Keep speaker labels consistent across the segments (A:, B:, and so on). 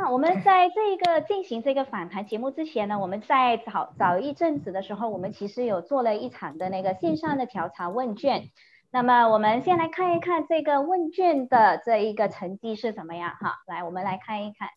A: 那我们在这一个进行这个访谈节目之前呢，我们在早早一阵子的时候，我们其实有做了一场的那个线上的调查问卷。那么我们先来看一看这个问卷的这一个成绩是怎么样哈。来，我们来看一看。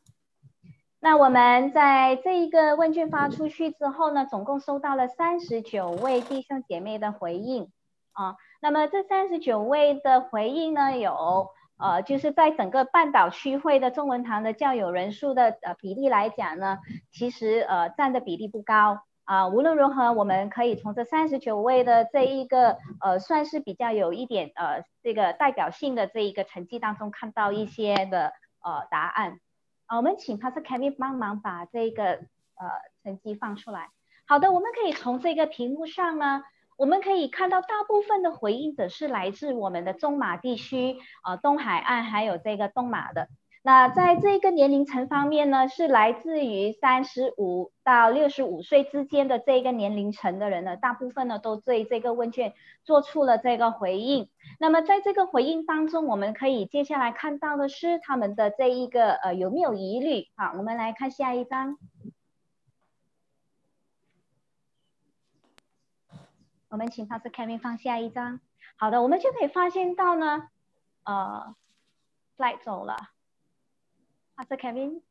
A: 那我们在这一个问卷发出去之后呢，总共收到了三十九位弟兄姐妹的回应啊。那么这三十九位的回应呢，有呃，就是在整个半岛区会的中文堂的教友人数的呃比例来讲呢，其实呃占的比例不高啊。无论如何，我们可以从这三十九位的这一个呃算是比较有一点呃这个代表性的这一个成绩当中看到一些的呃答案。啊，我们请他是 Kevin 帮忙把这个呃成绩放出来。好的，我们可以从这个屏幕上呢，我们可以看到大部分的回应者是来自我们的中马地区，呃东海岸还有这个东马的。那在这个年龄层方面呢，是来自于三十五到六十五岁之间的这个年龄层的人呢，大部分呢都对这个问卷做出了这个回应。那么在这个回应当中，我们可以接下来看到的是他们的这一个呃有没有疑虑？好，我们来看下一张。我们请 Pastor Kevin 放下一张。好的，我们就可以发现到呢，呃，slide 走了。是 Kevin，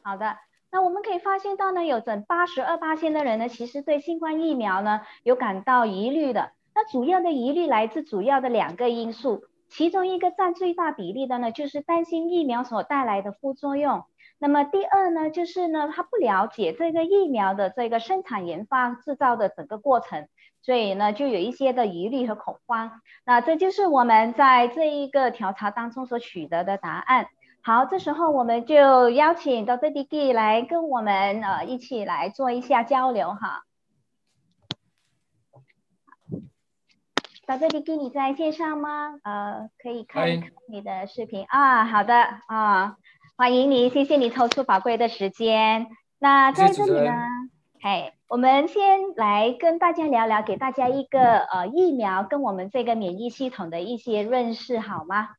A: 好的，那我们可以发现到呢，有整八十二八千的人呢，其实对新冠疫苗呢有感到疑虑的。那主要的疑虑来自主要的两个因素，其中一个占最大比例的呢，就是担心疫苗所带来的副作用。那么第二呢，就是呢，他不了解这个疫苗的这个生产、研发、制造的整个过程，所以呢，就有一些的疑虑和恐慌。那这就是我们在这一个调查当中所取得的答案。好，这时候我们就邀请 Dr. Dicky 来跟我们呃一起来做一下交流哈。Dr. Dicky，你在线上吗？呃，可以看一看你的视频啊。好的啊，欢迎你，谢谢你抽出宝贵的时间。那在这里呢，嘿，我们先来跟大家聊聊，给大家一个呃疫苗跟我们这个免疫系统的一些认识，好吗？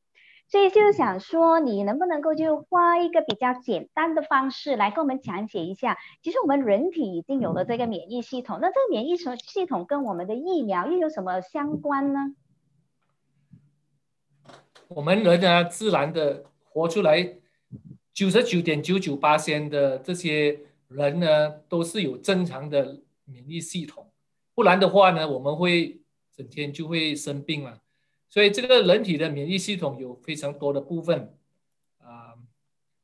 A: 所以就是想说，你能不能够就花一个比较简单的方式来跟我们讲解一下，其实我们人体已经有了这个免疫系统，那这个免疫系系统跟我们的疫苗又有什么相关呢？
B: 我们人呢，自然的活出来，九十九点九九八千的这些人呢，都是有正常的免疫系统，不然的话呢，我们会整天就会生病了。所以这个人体的免疫系统有非常多的部分啊，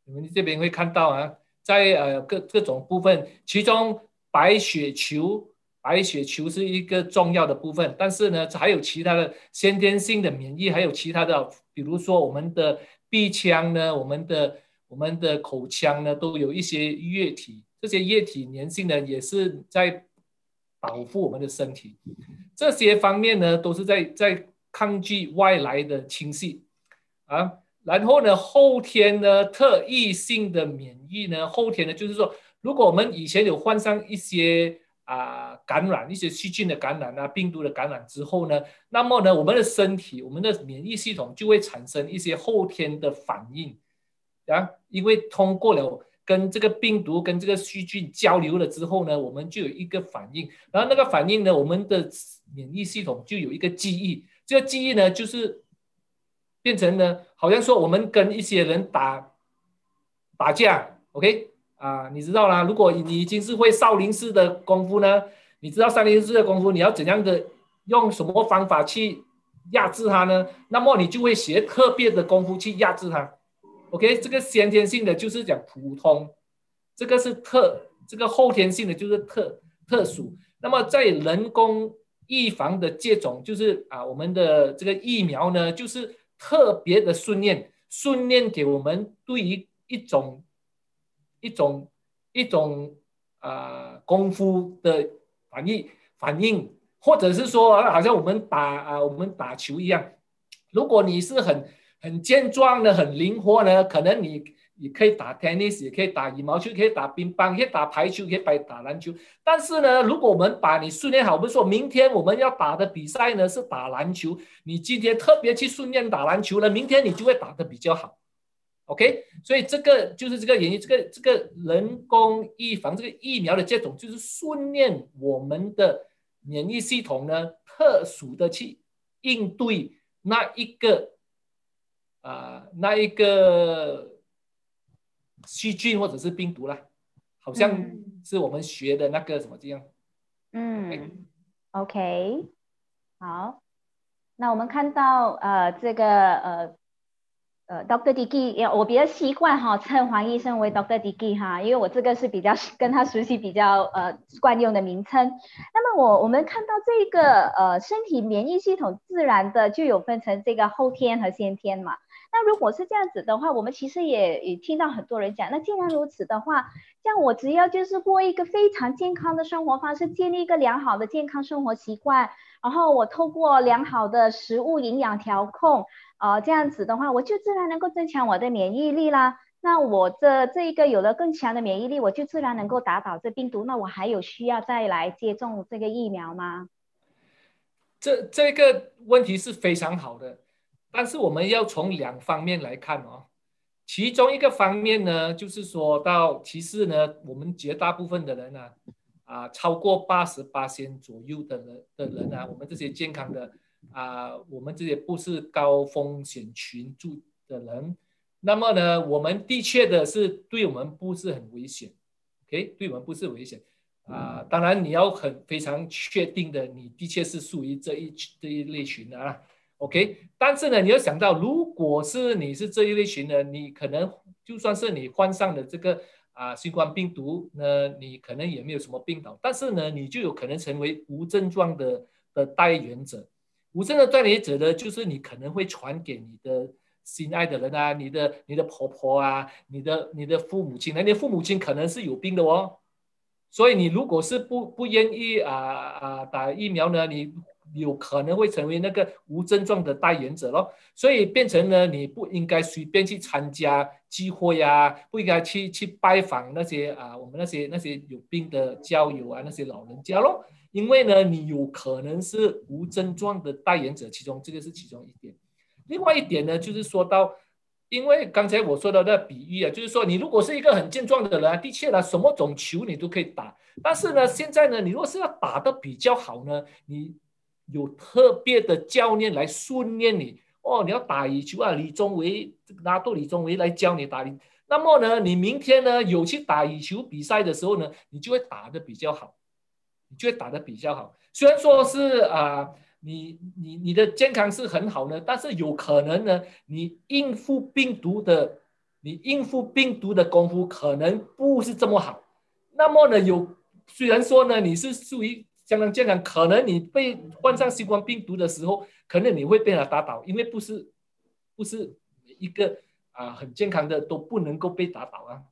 B: 你们这边会看到啊，在呃各各种部分，其中白血球，白血球是一个重要的部分，但是呢，还有其他的先天性的免疫，还有其他的，比如说我们的鼻腔呢，我们的我们的口腔呢，都有一些液体，这些液体粘性呢，也是在保护我们的身体，这些方面呢，都是在在。抗拒外来的侵袭啊，然后呢，后天呢，特异性的免疫呢，后天呢，就是说，如果我们以前有患上一些啊感染，一些细菌的感染啊，病毒的感染之后呢，那么呢，我们的身体，我们的免疫系统就会产生一些后天的反应啊，因为通过了跟这个病毒跟这个细菌交流了之后呢，我们就有一个反应，然后那个反应呢，我们的免疫系统就有一个记忆。这个记忆呢，就是变成呢，好像说我们跟一些人打打架，OK 啊，你知道啦，如果你已经是会少林寺的功夫呢，你知道少林寺的功夫，你要怎样的用什么方法去压制它呢？那么你就会学特别的功夫去压制它，OK，这个先天性的就是讲普通，这个是特，这个后天性的就是特特殊。那么在人工。预防的接种就是啊，我们的这个疫苗呢，就是特别的训练，训练给我们对于一种一种一种啊功夫的反应反应，或者是说，好像我们打啊我们打球一样，如果你是很很健壮的、很灵活呢，可能你。也可以打 tennis，也可以打羽毛球，可以打乒乓，可以打排球，可以打打篮球。但是呢，如果我们把你训练好，我们说明天我们要打的比赛呢是打篮球，你今天特别去训练打篮球了，明天你就会打得比较好。OK，所以这个就是这个原因，这个这个人工预防这个疫苗的接种，就是训练我们的免疫系统呢，特殊的去应对那一个啊那一个细菌或者是病毒啦，好像是我们学的那个什么这样。
A: 嗯，OK，好，那我们看到呃这个呃。呃，Doctor Dicky，我比较习惯哈称黄医生为 Doctor Dicky 哈，因为我这个是比较跟他熟悉、比较呃惯用的名称。那么我我们看到这个呃身体免疫系统自然的就有分成这个后天和先天嘛。那如果是这样子的话，我们其实也也听到很多人讲，那既然如此的话，像我只要就是过一个非常健康的生活方式，建立一个良好的健康生活习惯，然后我透过良好的食物营养调控。啊，这样子的话，我就自然能够增强我的免疫力啦。那我这这一个有了更强的免疫力，我就自然能够打倒这病毒。那我还有需要再来接种这个疫苗吗？
B: 这这个问题是非常好的，但是我们要从两方面来看哦。其中一个方面呢，就是说到其实呢，我们绝大部分的人呢，啊，超过八十八线左右的人的人啊，我们这些健康的。啊，我们这些不是高风险群住的人，那么呢，我们的确的是对我们不是很危险，OK，对我们不是危险啊。当然你要很非常确定的，你的确是属于这一这一类群的啊，OK。但是呢，你要想到，如果是你是这一类群的，你可能就算是你患上了这个啊新冠病毒，那你可能也没有什么病倒，但是呢，你就有可能成为无症状的的带源者。无症状带源者呢，就是你可能会传给你的心爱的人啊，你的你的婆婆啊，你的你的父母亲，那你的父母亲可能是有病的哦，所以你如果是不不愿意啊啊打疫苗呢，你有可能会成为那个无症状的代言者咯，所以变成呢，你不应该随便去参加聚会呀，不应该去去拜访那些啊我们那些那些有病的交友啊那些老人家咯。因为呢，你有可能是无症状的代言者，其中这个是其中一点。另外一点呢，就是说到，因为刚才我说到的比喻啊，就是说你如果是一个很健壮的人，的确呢，什么种球你都可以打。但是呢，现在呢，你如果是要打的比较好呢，你有特别的教练来训练你哦，你要打羽球啊，李宗伟这个拿到李宗伟来教你打。那么呢，你明天呢有去打羽球比赛的时候呢，你就会打的比较好。你就会打得比较好，虽然说是啊，你你你的健康是很好呢，但是有可能呢，你应付病毒的，你应付病毒的功夫可能不是这么好。那么呢，有虽然说呢，你是属于相当健康，可能你被患上新冠病毒的时候，可能你会被它打倒，因为不是不是一个啊很健康的都不能够被打倒啊，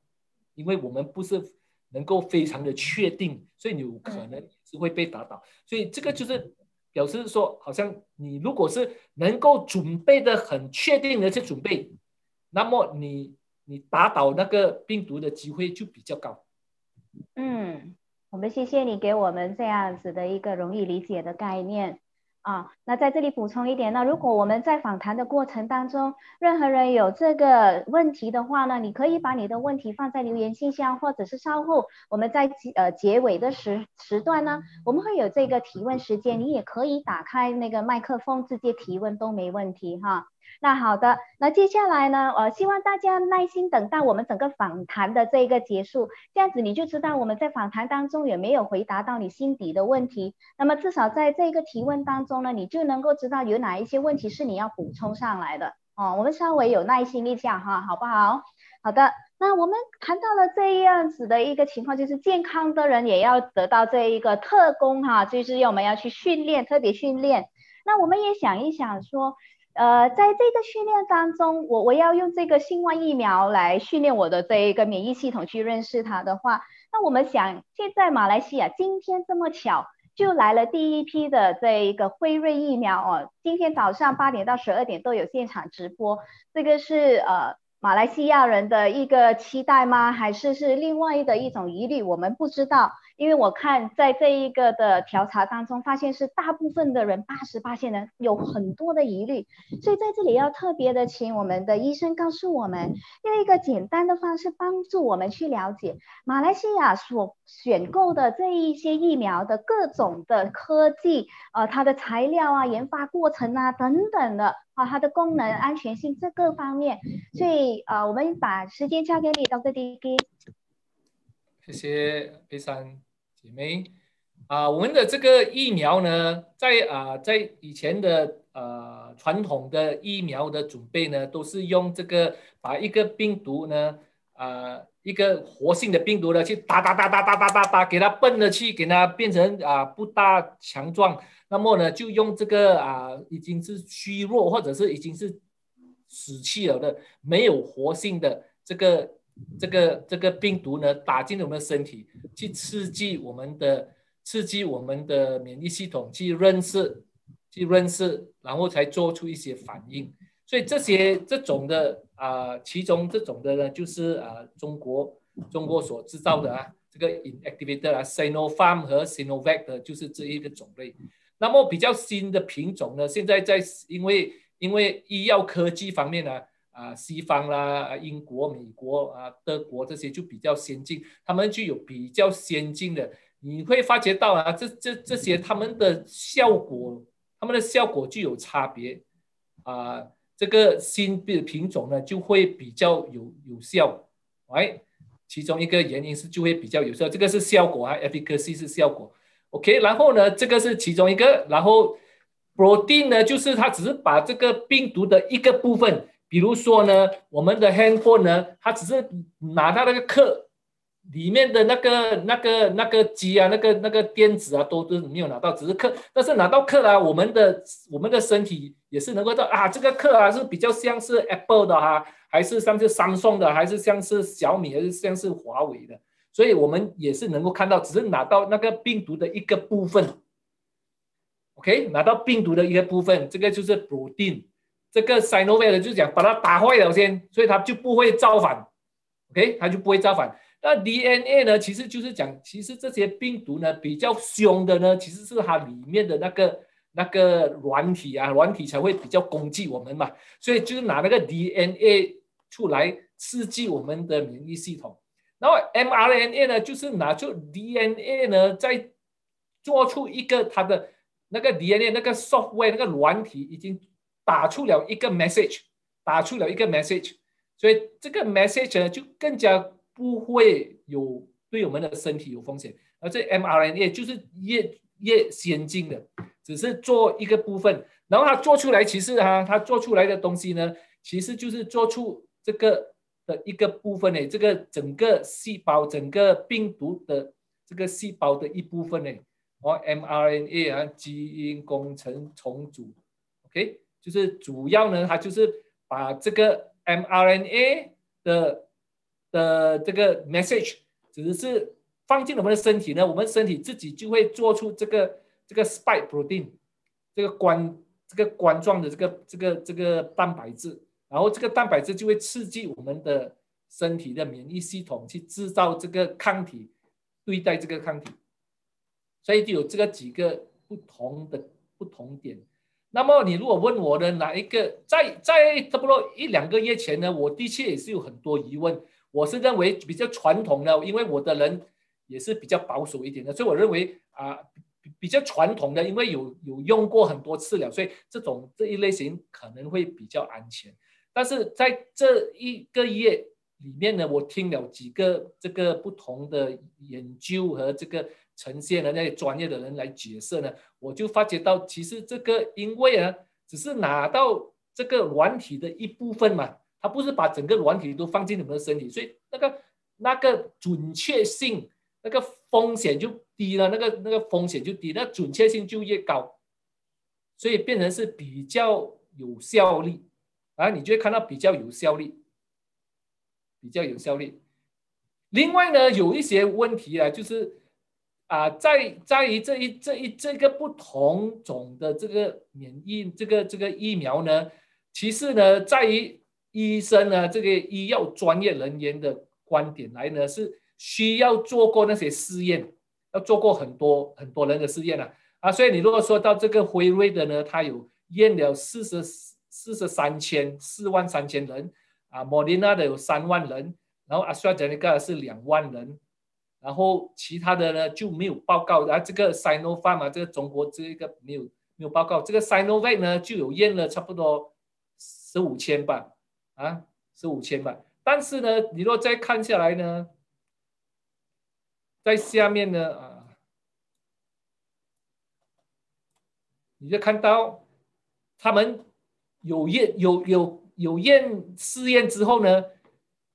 B: 因为我们不是。能够非常的确定，所以你有可能是会被打倒，所以这个就是表示说，好像你如果是能够准备的很确定的去准备，那么你你打倒那个病毒的机会就比较高。
A: 嗯，我们谢谢你给我们这样子的一个容易理解的概念。啊，那在这里补充一点，那如果我们在访谈的过程当中，任何人有这个问题的话呢，你可以把你的问题放在留言信箱，或者是稍后我们在呃结尾的时时段呢，我们会有这个提问时间，你也可以打开那个麦克风直接提问都没问题哈。那好的，那接下来呢？呃，希望大家耐心等待我们整个访谈的这一个结束，这样子你就知道我们在访谈当中有没有回答到你心底的问题。那么至少在这个提问当中呢，你就能够知道有哪一些问题是你要补充上来的哦。我们稍微有耐心一下哈，好不好？好的，那我们谈到了这样子的一个情况，就是健康的人也要得到这一个特工哈，就是要我们要去训练，特别训练。那我们也想一想说。呃，在这个训练当中，我我要用这个新冠疫苗来训练我的这一个免疫系统去认识它的话，那我们想，现在马来西亚今天这么巧，就来了第一批的这一个辉瑞疫苗哦，今天早上八点到十二点都有现场直播，这个是呃马来西亚人的一个期待吗？还是是另外的一种疑虑？我们不知道。
C: 因为我看在这一个的调查当中，发现是大部分的人八十八线人有很多的疑虑，所以在这里要特别的请我们的医生告诉我们，用一个简单的方式帮助我们去了解马来西亚所选购的这一些疫苗的各种的科技，呃，它的材料啊、研发过程啊等等的啊，它的功能、安全性这各方面。所以呃，我们把时间交给你，Dr. D K。
B: 谢谢佩珊姐妹啊，我们的这个疫苗呢，在啊在以前的呃传统的疫苗的准备呢，都是用这个把一个病毒呢啊一个活性的病毒呢去打打打打打打打打，给它笨了去，给它变成啊不大强壮，那么呢就用这个啊已经是虚弱或者是已经是死气了的没有活性的这个。这个这个病毒呢，打进我们的身体，去刺激我们的刺激我们的免疫系统，去认识，去认识，然后才做出一些反应。所以这些这种的啊，其中这种的呢，就是啊，中国中国所制造的啊，这个 inactivated 啊，Sinopharm 和 Sinovac 的就是这一个种类。那么比较新的品种呢，现在在因为因为医药科技方面呢。啊西方啦，英国、美国啊，德国这些就比较先进，他们就有比较先进的，你会发觉到啊，这这这些他们的效果，他们的效果就有差别啊。这个新的品种呢，就会比较有有效，哎，其中一个原因是就会比较有效，这个是效果啊，efficacy 是效果，OK，然后呢，这个是其中一个，然后 protein 呢，就是它只是把这个病毒的一个部分。比如说呢，我们的 handphone 呢，它只是拿到那个壳里面的那个、那个、那个机啊，那个、那个电子啊，都都没有拿到，只是壳。但是拿到壳了，我们的我们的身体也是能够到啊，这个壳啊是比较像是 Apple 的哈，还是像是 Samsung 的，还是像是小米，还是像是华为的，所以我们也是能够看到，只是拿到那个病毒的一个部分。OK，拿到病毒的一个部分，这个就是 protein。这个 Sinovac 就是讲把它打坏了先，所以它就不会造反，OK，它就不会造反。那 DNA 呢，其实就是讲，其实这些病毒呢比较凶的呢，其实是它里面的那个那个软体啊，软体才会比较攻击我们嘛。所以就是拿那个 DNA 出来刺激我们的免疫系统，然后 mRNA 呢，就是拿出 DNA 呢，再做出一个它的那个 DNA 那个 software 那个软体已经。打出了一个 message，打出了一个 message，所以这个 message 呢就更加不会有对我们的身体有风险。而这 mRNA 就是越越先进的，只是做一个部分，然后它做出来，其实哈，它做出来的东西呢，其实就是做出这个的一个部分呢，这个整个细胞、整个病毒的这个细胞的一部分呢，哦，mRNA 啊，基因工程重组，OK。就是主要呢，它就是把这个 mRNA 的的这个 message，只是放进我们的身体呢，我们身体自己就会做出这个这个 spike protein，这个冠这个冠状的这个这个这个蛋白质，然后这个蛋白质就会刺激我们的身体的免疫系统去制造这个抗体，对待这个抗体，所以就有这个几个不同的不同点。那么你如果问我的哪一个，在在差不多一两个月前呢，我的确也是有很多疑问。我是认为比较传统的，因为我的人也是比较保守一点的，所以我认为啊比较传统的，因为有有用过很多次了，所以这种这一类型可能会比较安全。但是在这一个月里面呢，我听了几个这个不同的研究和这个。呈现的那些专业的人来解释呢，我就发觉到，其实这个因为啊，只是拿到这个软体的一部分嘛，它不是把整个软体都放进你们的身体，所以那个那个准确性，那个风险就低了，那个那个风险就低，那准确性就越高，所以变成是比较有效率，啊，你就会看到比较有效率，比较有效率。另外呢，有一些问题啊，就是。啊，在在于这一这一这个不同种的这个免疫这个这个疫苗呢，其实呢，在于医生呢这个医药专业人员的观点来呢，是需要做过那些试验，要做过很多很多人的试验了啊。所以你如果说到这个辉瑞的呢，它有验了四十四十三千四万三千人啊，莫迪纳的有三万人，然后阿斯加尼加是两万人，然后其他的呢就没有报告。然后这个 Sinovac 这个中国这一个没有没有报告，这个 Sinovac 呢就有验了差不多十五千吧，啊，十五千吧。但是呢，你若再看下来呢，在下面呢啊，你就看到他们有验有有有验试验之后呢，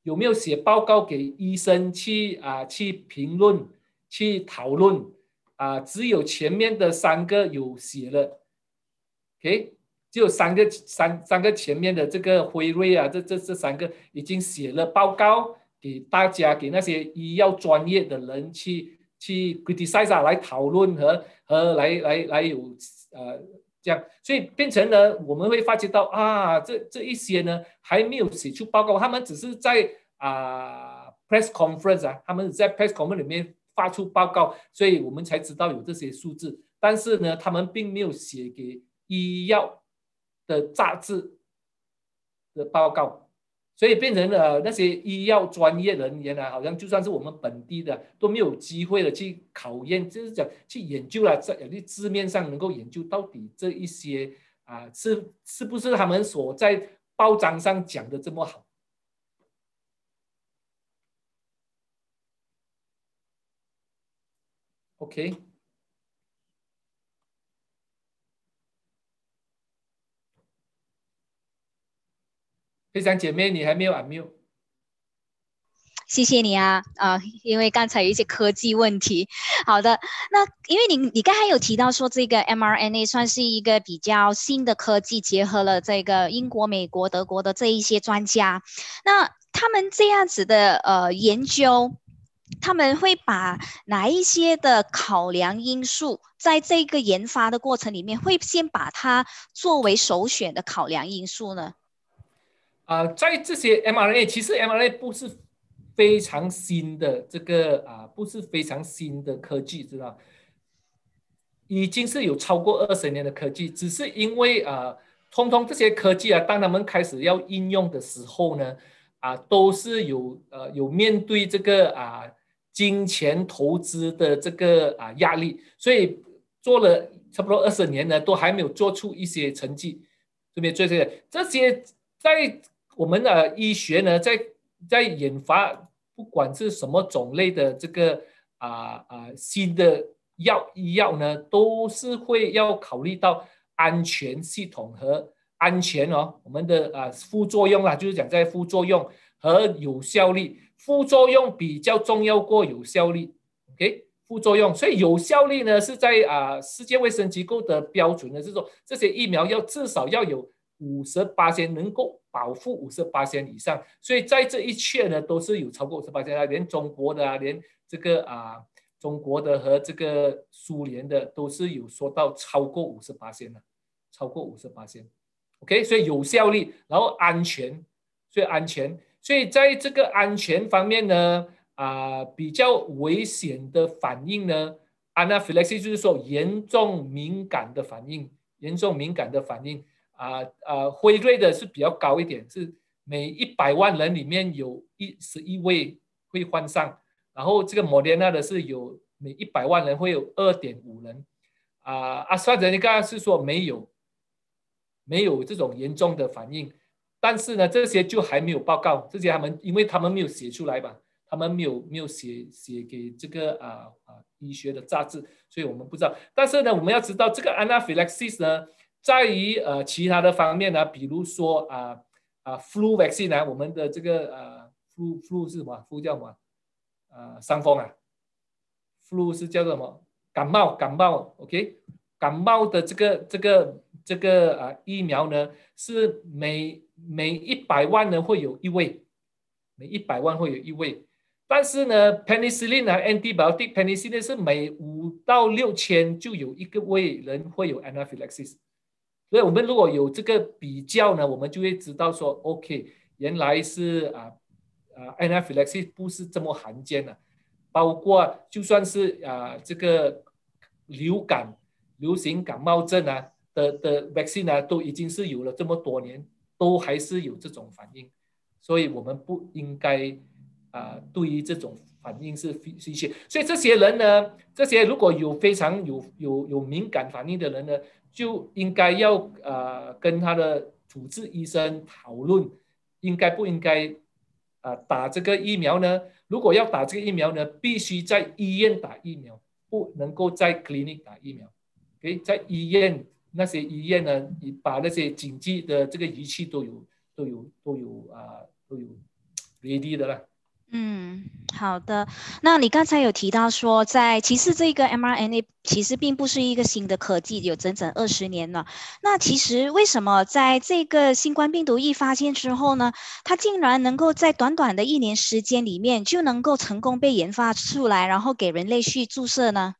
B: 有没有写报告给医生去啊去评论去讨论啊？只有前面的三个有写了，OK。只有三个三三个前面的这个辉瑞啊，这这这三个已经写了报告给大家，给那些医药专业的人去去 criticize 啊来讨论和和来来来有呃这样，所以变成了我们会发觉到啊，这这一些呢还没有写出报告，他们只是在啊 press conference 啊，他们在 press conference 里面发出报告，所以我们才知道有这些数字，但是呢，他们并没有写给医药。的杂志的报告，所以变成了那些医药专业人员啊，好像就算是我们本地的都没有机会的去考验，就是讲去研究了，在有的字面上能够研究到底这一些啊是是不是他们所在报章上讲的这么好？OK。非常姐妹，你还没有啊？没有。
A: 谢谢你啊啊！因为刚才有一些科技问题。好的，那因为你你刚才有提到说这个 mRNA 算是一个比较新的科技，结合了这个英国、美国、德国的这一些专家。那他们这样子的呃研究，他们会把哪一些的考量因素在这个研发的过程里面，会先把它作为首选的考量因素呢？
B: 啊，在这些 MRA，其实 MRA 不是非常新的这个啊，不是非常新的科技，知道？已经是有超过二十年的科技，只是因为啊，通通这些科技啊，当他们开始要应用的时候呢，啊，都是有呃有面对这个啊金钱投资的这个啊压力，所以做了差不多二十年呢，都还没有做出一些成绩，对不对？这些这些在我们的医学呢，在在研发，不管是什么种类的这个啊啊新的药医药呢，都是会要考虑到安全系统和安全哦。我们的啊副作用啊，就是讲在副作用和有效率，副作用比较重要过有效率。OK，副作用，所以有效率呢是在啊世界卫生机构的标准呢，是说这些疫苗要至少要有五十八千能够。保护五十八千以上，所以在这一切呢，都是有超过五十八千啊，连中国的啊，连这个啊，中国的和这个苏联的都是有说到超过五十八千的，超过五十八千，OK，所以有效率，然后安全，所以安全，所以在这个安全方面呢，啊，比较危险的反应呢，anaphylaxis 就是说严重敏感的反应，严重敏感的反应。啊啊，辉瑞的是比较高一点，是每一百万人里面有一十一位会患上，然后这个莫德纳的是有每一百万人会有二点五人，啊，阿斯利刚刚是说没有，没有这种严重的反应，但是呢，这些就还没有报告，这些他们因为他们没有写出来吧，他们没有没有写写给这个啊啊医学的杂志，所以我们不知道，但是呢，我们要知道这个 anaphylaxis 呢。在于呃其他的方面呢，比如说啊啊 flu vaccine 呢，我们的这个呃 flu flu 是什么？flu 叫什么？呃伤风啊，flu 是叫做什么？感冒感冒，OK？感冒的这个这个这个啊疫苗呢，是每每一百万人会有一位，每一百万会有一位，但是呢，penicillin 啊，antibiotic penicillin 是每五到六千就有一个位人会有 anaphylaxis。所以我们如果有这个比较呢，我们就会知道说，OK，原来是啊啊，anaphylaxis 不是这么罕见的。包括就算是啊这个流感、流行感冒症啊的的 vaccine 啊，都已经是有了这么多年，都还是有这种反应，所以我们不应该啊对于这种反应是非一些，所以这些人呢，这些如果有非常有有有敏感反应的人呢，就应该要呃跟他的主治医生讨论，应该不应该啊打这个疫苗呢？如果要打这个疫苗呢，必须在医院打疫苗，不能够在 clinic 打疫苗。OK，在医院那些医院呢，把那些紧急的这个仪器都有都有都有啊都有 ready 的了。
A: 嗯，好的。那你刚才有提到说，在其实这个 mRNA 其实并不是一个新的科技，有整整二十年了。那其实为什么在这个新冠病毒一发现之后呢，它竟然能够在短短的一年时间里面就能够成功被研发出来，然后给人类去注射呢？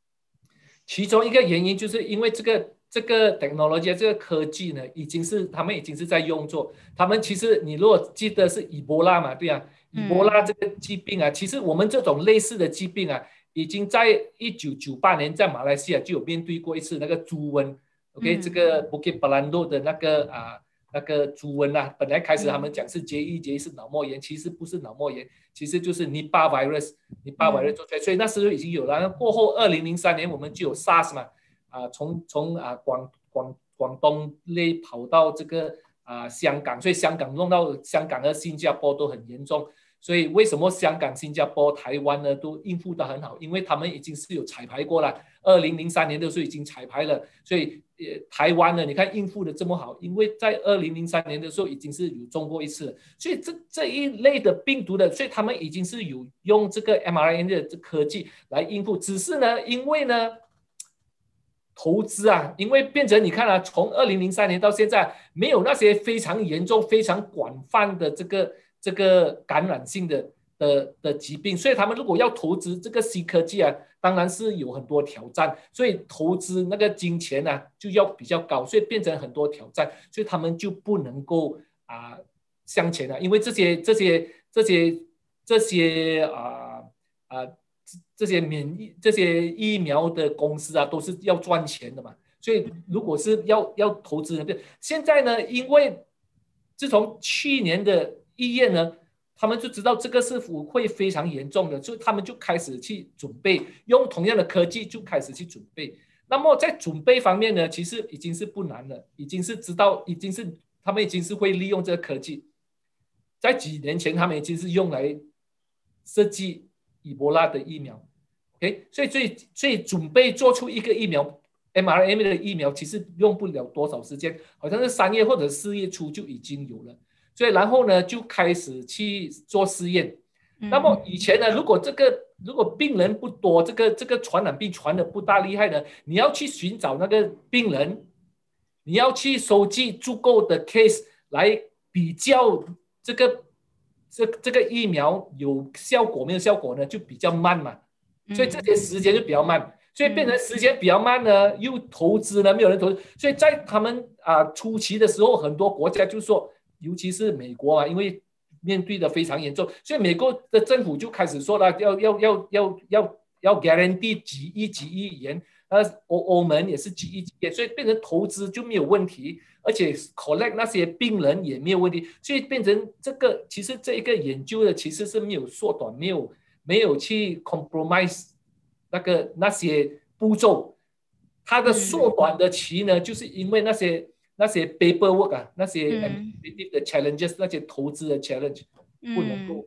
B: 其中一个原因就是因为这个这个 technology 这个科技呢，已经是他们已经是在用作。他们其实你如果记得是伊波拉嘛，对呀。伊波拉这个疾病啊，其实我们这种类似的疾病啊，已经在一九九八年在马来西亚就有面对过一次那个猪瘟。OK，这个 Bukit l a n d o 的那个啊那个猪瘟啊，本来开始他们讲是结一结是脑膜炎，其实不是脑膜炎，其实就是尼巴 virus，尼巴 virus 做出来，所以那时候已经有了。那过后二零零三年我们就有 SARS 嘛，啊从从啊广广广东类跑到这个啊香港，所以香港弄到香港和新加坡都很严重。所以为什么香港、新加坡、台湾呢都应付得很好？因为他们已经是有彩排过了。二零零三年的时候已经彩排了，所以呃，台湾呢，你看应付的这么好，因为在二零零三年的时候已经是有中过一次。所以这这一类的病毒的，所以他们已经是有用这个 mRNA 的这科技来应付。只是呢，因为呢，投资啊，因为变成你看啊，从二零零三年到现在，没有那些非常严重、非常广泛的这个。这个感染性的的的疾病，所以他们如果要投资这个新科技啊，当然是有很多挑战，所以投资那个金钱呢就要比较高，所以变成很多挑战，所以他们就不能够啊向前了，因为这些这些这些这些啊啊这些免疫这些疫苗的公司啊都是要赚钱的嘛，所以如果是要要投资的，现在呢，因为自从去年的医院呢，他们就知道这个是否会非常严重的，就他们就开始去准备，用同样的科技就开始去准备。那么在准备方面呢，其实已经是不难了，已经是知道，已经是他们已经是会利用这个科技。在几年前，他们已经是用来设计伊波拉的疫苗。OK，所以最最准备做出一个疫苗 mRNA 的疫苗，其实用不了多少时间，好像是三月或者四月初就已经有了。所以，然后呢，就开始去做试验。那么以前呢，如果这个如果病人不多，这个这个传染病传的不大厉害的，你要去寻找那个病人，你要去收集足够的 case 来比较这个这这个疫苗有效果没有效果呢，就比较慢嘛。所以这些时间就比较慢，所以变成时间比较慢呢，又投资呢没有人投资，所以在他们啊初期的时候，很多国家就说。尤其是美国啊，因为面对的非常严重，所以美国的政府就开始说了，要要要要要要 guarantee 几亿几亿元，呃，欧欧盟也是几亿几亿，所以变成投资就没有问题，而且 collect 那些病人也没有问题，所以变成这个其实这一个研究的其实是没有缩短，没有没有去 compromise 那个那些步骤，它的缩短的期呢，就是因为那些。那些 paperwork 啊，那些 administrative 的 challenges，那些投资的 challenge 不能够。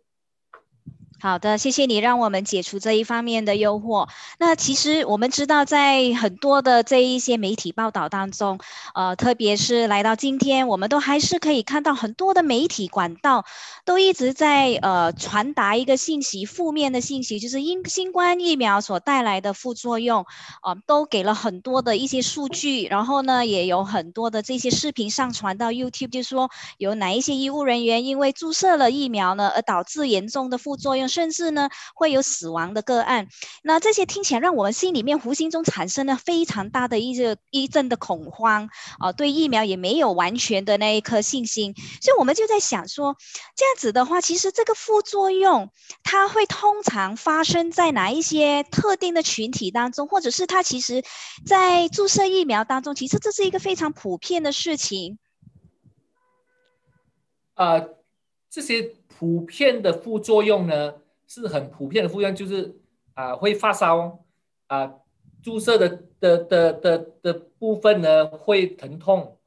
A: 好的，谢谢你让我们解除这一方面的诱惑。那其实我们知道，在很多的这一些媒体报道当中，呃，特别是来到今天，我们都还是可以看到很多的媒体管道都一直在呃传达一个信息，负面的信息，就是因新冠疫苗所带来的副作用，啊，都给了很多的一些数据，然后呢，也有很多的这些视频上传到 YouTube，就说有哪一些医务人员因为注射了疫苗呢，而导致严重的副作用。甚至呢会有死亡的个案。那这些听起来让我们心里面无形中产生了非常大的一个一阵的恐慌啊，对疫苗也没有完全的那一颗信心。所以我们就在想说，这样子的话，其实这个副作用它会通常发生在哪一些特定的群体当中，或者是它其实在注射疫苗当中，其实这是一个非常普遍的事情。
B: 呃，这些普遍的副作用呢，是很普遍的副作用，就是啊会发烧，啊注射的的的的的部分呢会疼痛，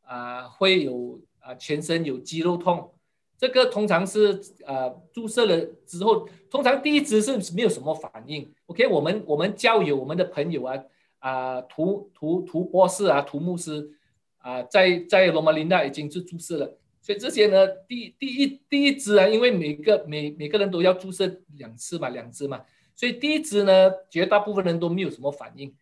B: 啊会有啊全身有肌肉痛，这个通常是啊注射了之后，通常第一支是没有什么反应。OK，我们我们交友我们的朋友啊啊涂涂涂博士啊涂牧师啊在在罗马琳达已经是注射了。所以这些呢，第第一第一支啊，因为每个每每个人都要注射两次嘛，两支嘛，所以第一支呢，绝大部分人都没有什么反应。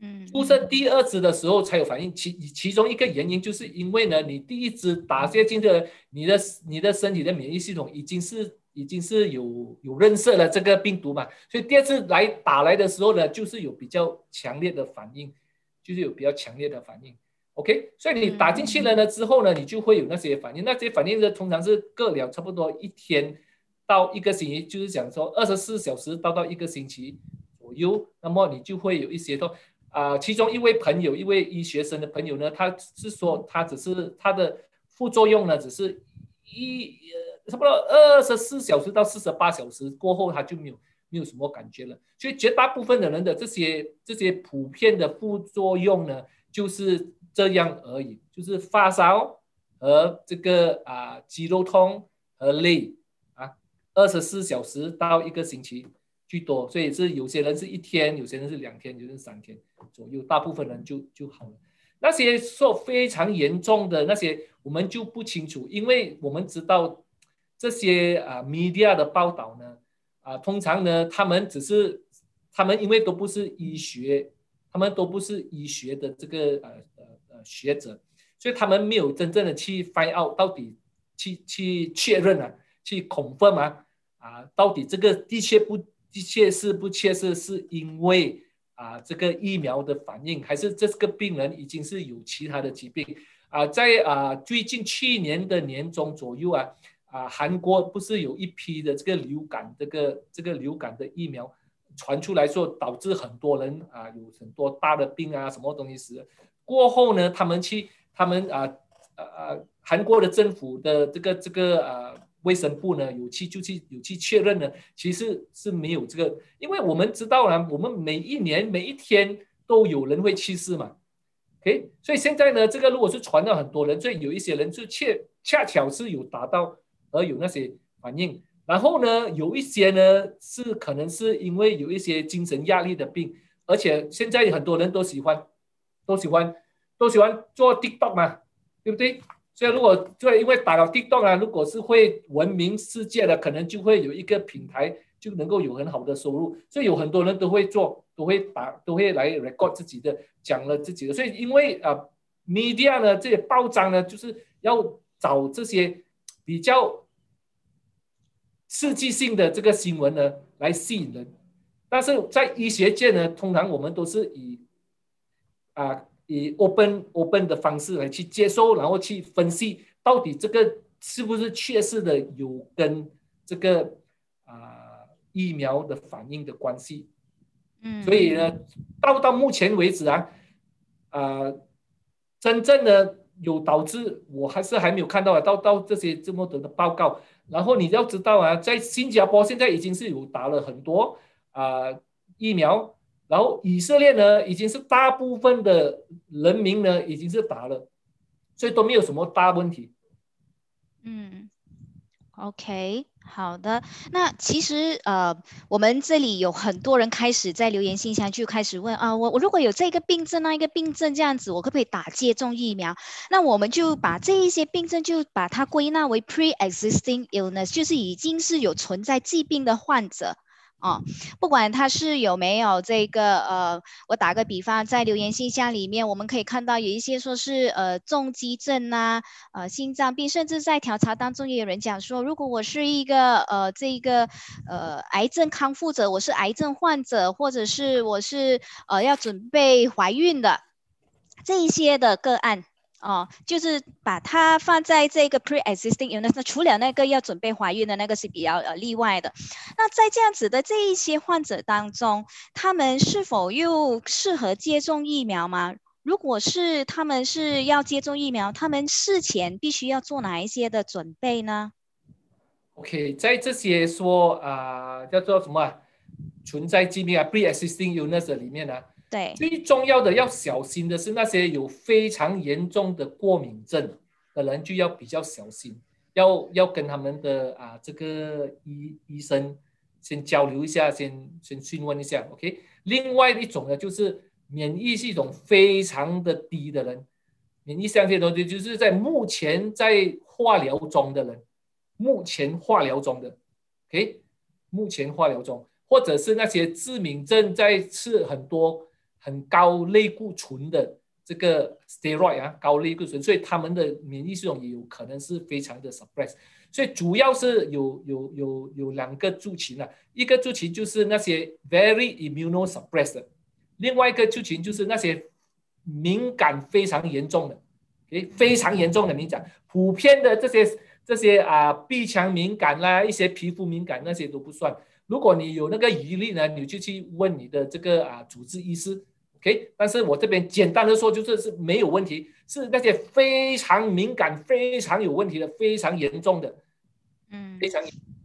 B: 嗯，注射第二支的时候才有反应，其其中一个原因就是因为呢，你第一支打下去的，你的你的身体的免疫系统已经是已经是有有认识了这个病毒嘛，所以第二次来打来的时候呢，就是有比较强烈的反应，就是有比较强烈的反应。OK，所以你打进去了呢之后呢，你就会有那些反应。那些反应呢，通常是各了差不多一天到一个星期，就是讲说二十四小时到到一个星期左右，那么你就会有一些说。啊，其中一位朋友，一位医学生的朋友呢，他是说他只是他的副作用呢，只是一呃差不多二十四小时到四十八小时过后，他就没有没有什么感觉了。所以绝大部分的人的这些这些普遍的副作用呢，就是。这样而已，就是发烧和这个啊肌肉痛和累啊，二十四小时到一个星期居多，所以是有些人是一天，有些人是两天，有些人三天左右，大部分人就就好了。那些说非常严重的那些，我们就不清楚，因为我们知道这些啊 media 的报道呢，啊通常呢他们只是他们因为都不是医学，他们都不是医学的这个呃。学者，所以他们没有真正的去 find out 到底去去确认啊，去恐吓吗？啊，到底这个的确不的确是不确实是因为啊这个疫苗的反应，还是这个病人已经是有其他的疾病啊？在啊最近去年的年中左右啊啊韩国不是有一批的这个流感这个这个流感的疫苗传出来说导致很多人啊有很多大的病啊什么东西是。过后呢，他们去，他们啊，啊啊，韩国的政府的这个这个啊卫生部呢，有去就去有去确认呢，其实是没有这个，因为我们知道呢，我们每一年每一天都有人会去世嘛，OK，所以现在呢，这个如果是传到很多人，所以有一些人就恰恰巧是有达到而有那些反应，然后呢，有一些呢是可能是因为有一些精神压力的病，而且现在很多人都喜欢。都喜欢都喜欢做 TikTok 嘛，对不对？所以如果就因为打了 TikTok 啊，如果是会闻名世界的，可能就会有一个品牌就能够有很好的收入。所以有很多人都会做，都会打，都会来 record 自己的，讲了自己的。所以因为啊，media 呢，这些报章呢，就是要找这些比较刺激性的这个新闻呢来吸引人。但是在医学界呢，通常我们都是以啊，以 open open 的方式来去接收，然后去分析到底这个是不是确实的有跟这个啊疫苗的反应的关系。嗯，所以呢，到到目前为止啊，啊，真正的有导致我还是还没有看到啊，到到这些这么多的报告。然后你要知道啊，在新加坡现在已经是有打了很多啊疫苗。然后以色列呢，已经是大部分的人民呢，已经是打了，所以都没有什么大问题。
A: 嗯，OK，好的。那其实呃，我们这里有很多人开始在留言信箱就开始问啊，我我如果有这个病症那一个病症这样子，我可不可以打接种疫苗？那我们就把这一些病症就把它归纳为 pre-existing illness，就是已经是有存在疾病的患者。哦，不管他是有没有这个呃，我打个比方，在留言信箱里面，我们可以看到有一些说是呃重肌症啊，呃心脏病，甚至在调查当中也有人讲说，如果我是一个呃这个呃癌症康复者，我是癌症患者，或者是我是呃要准备怀孕的这一些的个案。哦，就是把它放在这个 pre-existing illness，那除了那个要准备怀孕的那个是比较呃例外的。那在这样子的这一些患者当中，他们是否又适合接种疫苗吗？如果是他们是要接种疫苗，他们事前必须要做哪一些的准备呢
B: ？OK，在这些说啊叫做什么存在疾病啊 pre-existing illness 里面呢？
A: 对，
B: 最重要的要小心的是那些有非常严重的过敏症的人就要比较小心，要要跟他们的啊这个医医生先交流一下，先先询问一下，OK。另外一种呢，就是免疫系统非常的低的人，免疫相对东西就是在目前在化疗中的人，目前化疗中的，OK，目前化疗中，或者是那些致敏症在吃很多。很高类固醇的这个 steroid 啊，高类固醇，所以他们的免疫系统也有可能是非常的 suppress。所以主要是有有有有两个族群啊，一个族群就是那些 very immunosuppressed，另外一个族群就是那些敏感非常严重的，诶，非常严重的敏感，普遍的这些这些啊鼻腔敏感啦，一些皮肤敏感那些都不算。如果你有那个疑虑呢，你就去问你的这个啊主治医师，OK？但是我这边简单的说，就是是没有问题，是那些非常敏感、非常有问题的、非常严重的，
A: 嗯，
B: 非常。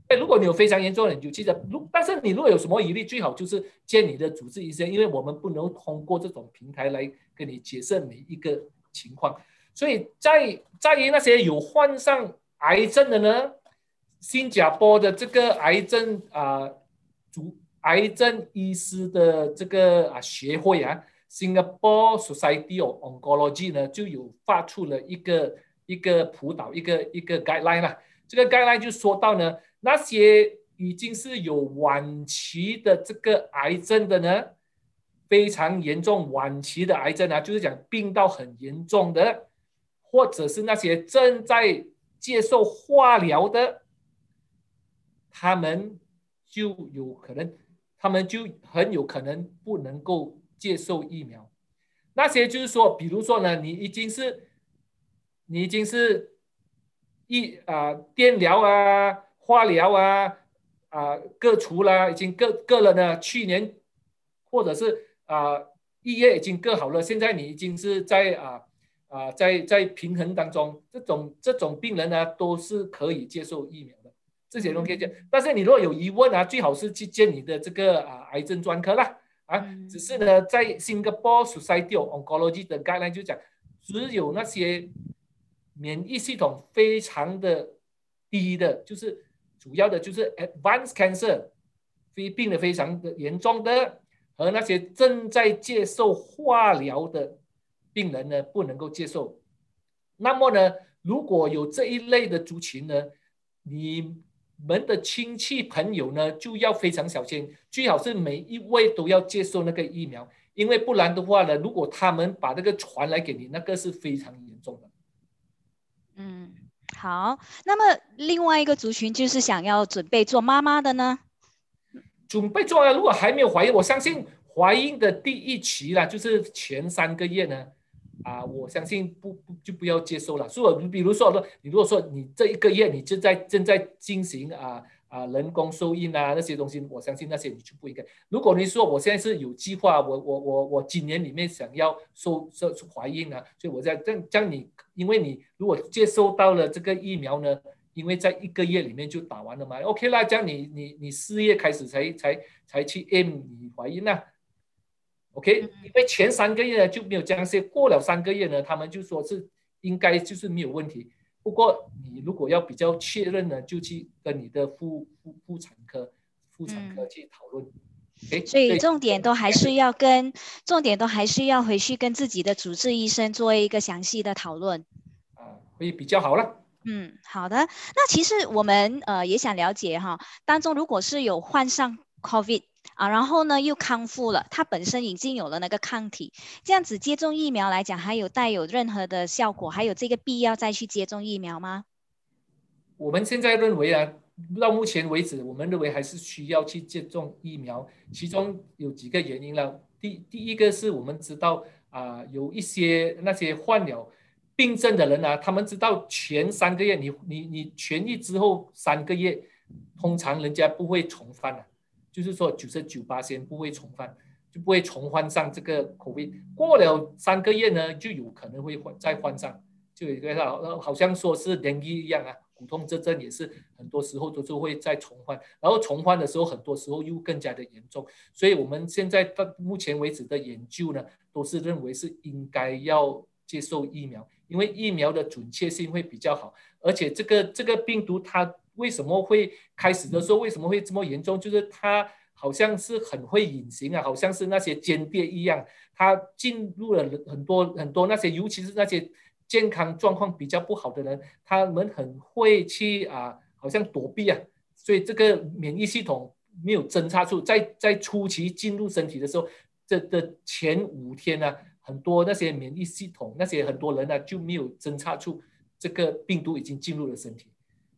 B: 哎，如果你有非常严重的，你就记得，如但是你如果有什么疑虑，最好就是见你的主治医生，因为我们不能通过这种平台来跟你解释每一个情况。所以在在于那些有患上癌症的呢。新加坡的这个癌症啊，主癌症医师的这个啊协会啊，Singapore Society of Oncology 呢，就有发出了一个一个辅导一个一个 guideline 啦。这个 guideline 就说到呢，那些已经是有晚期的这个癌症的呢，非常严重晚期的癌症啊，就是讲病到很严重的，或者是那些正在接受化疗的。他们就有可能，他们就很有可能不能够接受疫苗。那些就是说，比如说呢，你已经是，你已经是一啊电疗啊、化疗啊啊各除了，已经各各了呢。去年或者是啊一月已经各好了，现在你已经是在啊啊在在平衡当中，这种这种病人呢都是可以接受疫苗。这些都可以见，但是你如果有疑问啊，最好是去见你的这个啊癌症专科啦啊。只是呢，在新加坡 Society of Oncology 的概念就讲，只有那些免疫系统非常的低的，就是主要的就是 advanced cancer，非病的非常的严重的，和那些正在接受化疗的病人呢，不能够接受。那么呢，如果有这一类的族群呢，你们的亲戚朋友呢，就要非常小心，最好是每一位都要接受那个疫苗，因为不然的话呢，如果他们把那个传来给你，那个是非常严重的。
A: 嗯，好，那么另外一个族群就是想要准备做妈妈的呢？
B: 准备做啊，如果还没有怀孕，我相信怀孕的第一期啦，就是前三个月呢。啊，我相信不不就不要接受了。所以，比如说说，你如果说你这一个月你正在正在进行啊啊人工受孕啊那些东西，我相信那些你就不应该。如果你说我现在是有计划，我我我我今年里面想要受受怀孕啊，所以我在这这样你，因为你如果接受到了这个疫苗呢，因为在一个月里面就打完了嘛，OK 啦，这样你你你四月开始才才才去 M 你怀孕啊。OK，因为前三个月呢就没有降息，过了三个月呢，他们就说是应该就是没有问题。不过你如果要比较确认呢，就去跟你的妇妇妇产科妇产科去讨论。
A: 所以重点都还是要跟重点都还是要回去跟自己的主治医生做一个详细的讨论。
B: 啊，会比较好了。
A: 嗯，好的。那其实我们呃也想了解哈，当中如果是有患上。COVID 啊，然后呢又康复了，他本身已经有了那个抗体，这样子接种疫苗来讲，还有带有任何的效果，还有这个必要再去接种疫苗吗？
B: 我们现在认为啊，到目前为止，我们认为还是需要去接种疫苗，其中有几个原因了。第第一个是我们知道啊，有一些那些患了病症的人啊，他们知道前三个月你你你痊愈之后三个月，通常人家不会重犯的，就是说九十九八先不会重犯，就不会重患上这个口味。过了三个月呢，就有可能会患再患上，就有一个好像说是连疫一样啊。骨痛这症也是很多时候都是会再重患，然后重患的时候，很多时候又更加的严重。所以我们现在到目前为止的研究呢，都是认为是应该要接受疫苗，因为疫苗的准确性会比较好。而且这个这个病毒它为什么会开始的时候为什么会这么严重？就是它好像是很会隐形啊，好像是那些间谍一样，它进入了很多很多那些，尤其是那些。健康状况比较不好的人，他们很会去啊，好像躲避啊，所以这个免疫系统没有侦查出，在在初期进入身体的时候，这的前五天呢，很多那些免疫系统那些很多人呢就没有侦查出这个病毒已经进入了身体，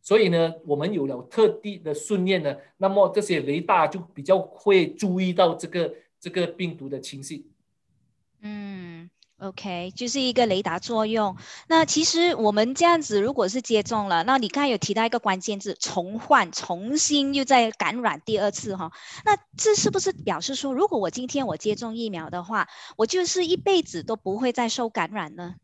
B: 所以呢，我们有了特地的训练呢，那么这些雷达就比较会注意到这个这个病毒的侵袭。
A: 嗯。OK，就是一个雷达作用。那其实我们这样子，如果是接种了，那你刚才有提到一个关键字，重患，重新又再感染第二次哈。那这是不是表示说，如果我今天我接种疫苗的话，我就是一辈子都不会再受感染呢？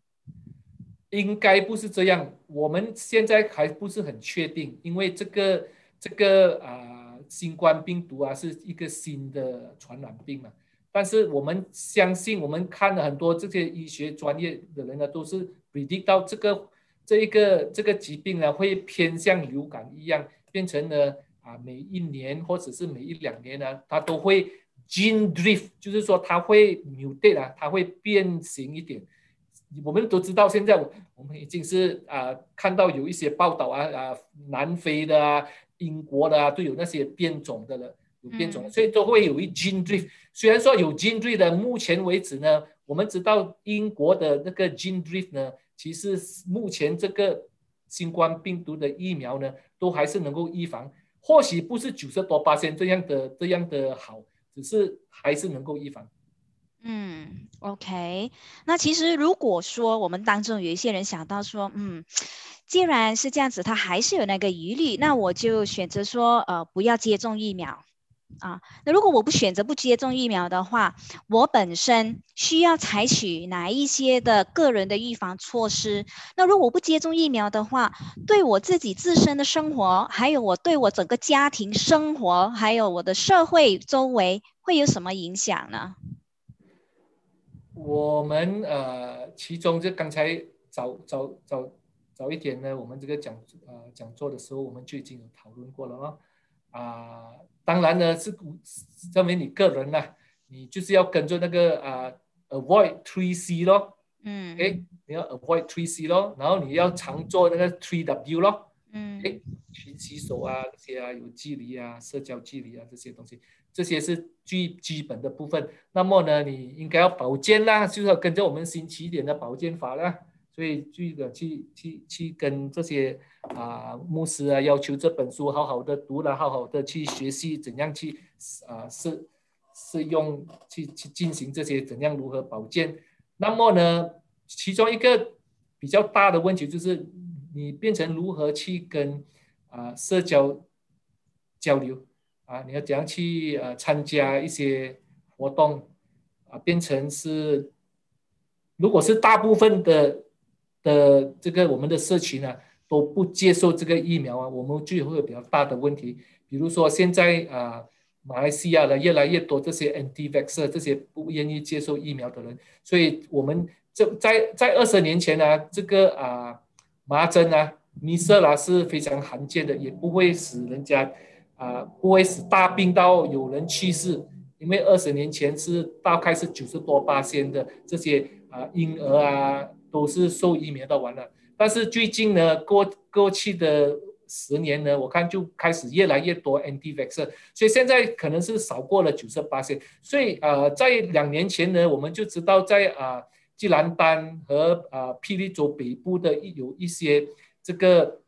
B: 应该不是这样，我们现在还不是很确定，因为这个这个啊，新冠病毒啊，是一个新的传染病嘛。但是我们相信，我们看了很多这些医学专业的人呢，都是 predict 到这个这一个这个疾病呢，会偏向流感一样，变成了啊，每一年或者是每一两年呢，它都会 gene drift，就是说它会 mutate 啊，它会变形一点。我们都知道，现在我们已经是啊，看到有一些报道啊啊，南非的啊、英国的啊，都有那些变种的了。有变种，所以都会有一 gene drift。虽然说有 gene drift 的，目前为止呢，我们知道英国的那个 gene drift 呢，其实目前这个新冠病毒的疫苗呢，都还是能够预防。或许不是九十多八千这样的这样的好，只是还是能够预防。
A: 嗯，OK。那其实如果说我们当中有一些人想到说，嗯，既然是这样子，他还是有那个疑虑，那我就选择说，呃，不要接种疫苗。啊，那如果我不选择不接种疫苗的话，我本身需要采取哪一些的个人的预防措施？那如果不接种疫苗的话，对我自己自身的生活，还有我对我整个家庭生活，还有我的社会周围会有什么影响呢？
B: 我们呃，其中就刚才早早早早一点呢，我们这个讲呃讲座的时候，我们就已经有讨论过了啊。啊，当然呢，是证明你个人呢，你就是要跟着那个啊，avoid three C 咯，嗯，哎，你要 avoid three C 咯，然后你要常做那个 three W 咯，嗯，哎，勤洗手啊，这些啊，有距离啊，社交距离啊，这些东西，这些是最基本的部分。那么呢，你应该要保健啦，就是要跟着我们新起点的保健法啦。所以，记得去去去跟这些啊牧师啊要求这本书好好的读了，好好的去学习怎样去啊是是用去去进行这些怎样如何保健。那么呢，其中一个比较大的问题就是你变成如何去跟啊社交交流啊，你要怎样去呃参加一些活动啊，变成是如果是大部分的。的这个我们的社群呢都不接受这个疫苗啊，我们就会有比较大的问题。比如说现在啊，马来西亚的越来越多这些 anti-vax 这些不愿意接受疫苗的人，所以我们这在在二十年前呢，这个啊麻疹啊、米色啦是非常罕见的，也不会使人家啊不会使大病到有人去世，因为二十年前是大概是九十多八千的这些啊婴儿啊。都是受疫苗的完了，但是最近呢，过过去的十年呢，我看就开始越来越多 anti vaxer，所以现在可能是少过了九十八线。所以呃，在两年前呢，我们就知道在啊吉兰丹和啊霹雳州北部的一有一些这个